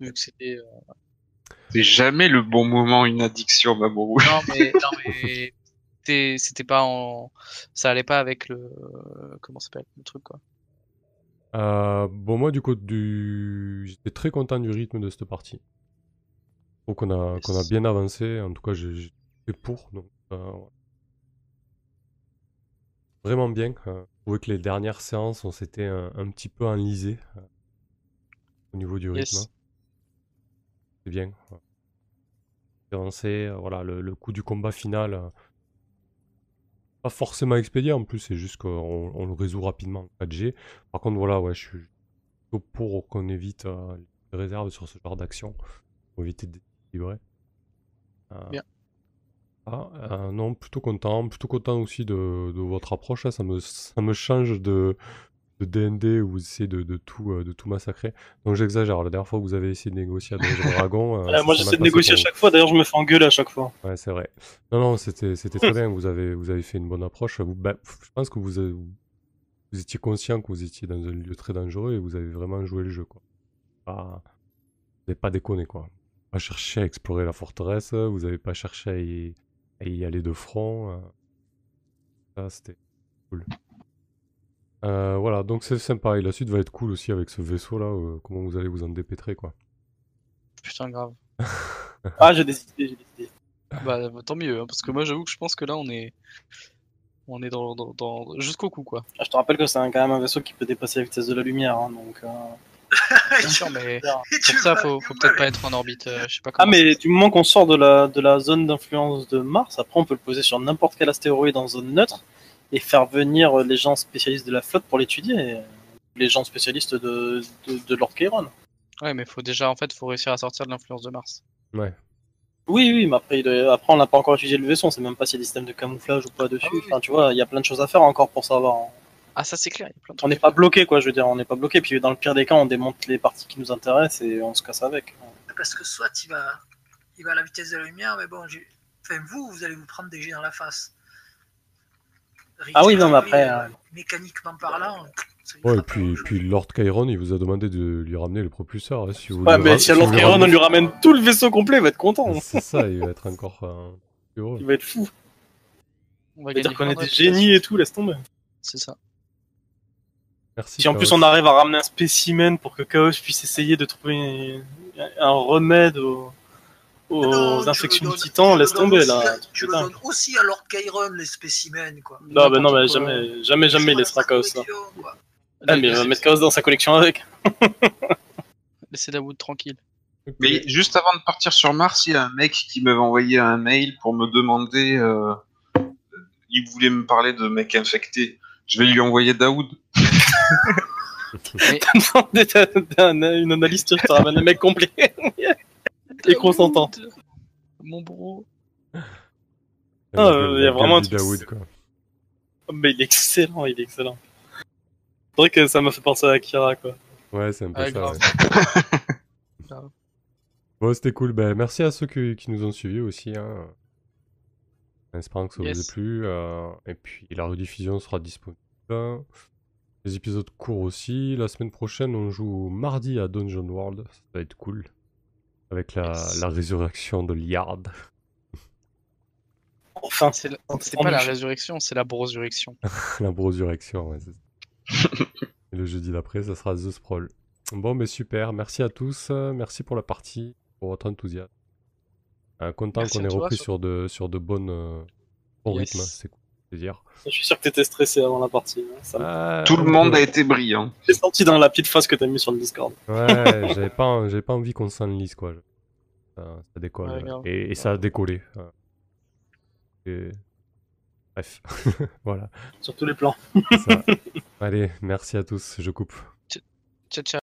vu que c'était. euh, C'est jamais le bon moment une addiction, Mamoru. Non mais, non mais, c'était, pas en, ça allait pas avec le, comment ça s'appelle, le truc quoi. Euh, bon, moi, du coup, du... j'étais très content du rythme de cette partie. Je trouve qu'on a, qu'on a bien avancé. En tout cas, fait pour. Donc, euh, ouais. Vraiment bien. Euh, je trouvais que les dernières séances, on s'était un, un petit peu enlisé euh, au niveau du rythme. Yes. C'est bien. Avancé, euh, voilà, le, le coup du combat final. pas forcément expédié en plus, c'est juste qu'on on le résout rapidement en 4G. Par contre, voilà, ouais, je suis plutôt pour qu'on évite euh, les réserves sur ce genre d'action pour éviter de déséquilibrer. Euh, Bien. ah, euh, non, plutôt content, plutôt content aussi de, de votre approche. là, ça, me, ça me change de, de DND où vous essayez de, de tout, euh, de tout massacrer. Donc j'exagère. La dernière fois que vous avez essayé de négocier à Donjon Dragon. euh, moi, j'essaie de négocier à chaque fois. D'ailleurs, je me fais engueuler à chaque fois. Ouais, c'est vrai. Non, non, c'était, très bien. Vous avez, vous avez fait une bonne approche. Vous, ben, je pense que vous, avez- vous étiez conscient que vous étiez dans un lieu très dangereux et vous avez vraiment joué le jeu, quoi. Vous n'avez pas déconné, quoi. Pas cherché à explorer la forteresse. Vous n'avez pas cherché à y, à y aller de front. euh. Ça, c'était cool. Euh, voilà, donc c'est sympa. Et la suite va être cool aussi avec ce vaisseau-là. euh, comment vous allez vous en dépêtrer, quoi. Putain grave. Ah, j'ai des idées, j'ai des idées. Bah tant mieux, hein, parce que moi j'avoue que je pense que là on est, on est dans, dans, dans- jusqu'au cou quoi. Ah, je te rappelle que c'est un- quand même un vaisseau qui peut dépasser la vitesse de la lumière. hein, donc, euh, Bien sûr, mais pour ça faut, faut peut-être pas être en orbite. euh, je sais pas Ah, comment. mais du moment qu'on sort de la, de la zone d'influence de Mars, après on peut le poser sur n'importe quel astéroïde en zone neutre et faire venir les gens spécialistes de la flotte pour l'étudier. Les gens spécialistes de, de, de. Ouais, mais faut déjà en fait faut réussir à sortir de l'influence de Mars. Ouais. Oui, oui, mais après, doit- après on n'a pas encore étudié le vaisseau, on sait même pas s'il y a des systèmes de camouflage ou pas dessus. Ah oui, oui. Enfin, tu vois, il y a plein de choses à faire encore pour savoir. hein. Ah ça c'est clair, il y a plein de On n'est pas bloqué, quoi, je veux dire, on n'est pas bloqué. Puis dans le pire des cas, on démonte les parties qui nous intéressent et on se casse avec. Parce que soit il va, il va à la vitesse de la lumière, mais bon, j'ai- enfin, vous, vous allez vous prendre des jets dans la face. Ah oui, non, mais après, euh, euh, mécaniquement parlant. lui Ouais, et puis, puis Lord Chiron, il vous a demandé de lui ramener le propulseur. hein, si vous Ouais, mais si Lord lui Chiron, on lui ramène tout le vaisseau complet, il va être content. C'est ça, il va être encore euh, plus heureux. Il va être fou. On va dire qu'on est de des génies et tout, laisse tomber. C'est ça. Merci. Si en plus on arrive à ramener un spécimen pour que Chaos puisse essayer de trouver un remède aux, aux Non, le infections de donnes- titan, tu laisse le tomber là. Tu le donnes aussi à Lord Chiron, les spécimens, quoi. Non, mais non, mais jamais, jamais, jamais il laissera Chaos là. Ah, mais il va mettre Chaos dans sa collection avec. Laissez Dawood tranquille. Mais juste avant de partir sur Mars, il y a un mec qui m'avait envoyé un mail pour me demander. euh, il voulait me parler de mec infecté. Je vais lui envoyer Daoud. Mais T'as t'as un- une analyse, tu te ramènes un mec complet. Et consentant. Dawood, Mon bro. Ah, La euh, gueule- y a vraiment un truc- Daoud, quoi. Mais il est excellent, il est excellent. C'est vrai que ça m'a fait penser à Akira, quoi. Ouais, c'est un peu Ouais, ça. ouais. Bon, c'était cool. Ben, merci à ceux qui, qui nous ont suivis aussi. Hein. En espérant que ça vous ait plu. euh, et puis la rediffusion sera disponible. Les épisodes courts aussi. La semaine prochaine, on joue mardi à Dungeon World. Ça va être cool. Avec la, résurrection de Liard. Enfin, C'est pas la jeu. résurrection, c'est la brosurrection. la brosurrection, ouais, c'est ça. Et le jeudi d'après, ça sera The Sprawl. Bon, mais super. Merci à tous. Merci pour la partie, pour votre enthousiasme. Euh, content qu'on ait repris sur de, sur de bonnes, euh, bons Yes. rythmes. C'est cool. Plaisir. je suis sûr que t'étais stressé avant la partie. hein. Ça Ah, Tout le monde a été brillant. J'ai senti dans la petite face que t'as mis sur le Discord. Ouais, j'avais pas, j'avais pas envie qu'on s'enlise, quoi. Ça, ça décolle. Ouais, et, et ça a décollé. Et- Bref. voilà. Sur tous les plans. Allez, merci à tous. Je coupe. Ciao, ciao.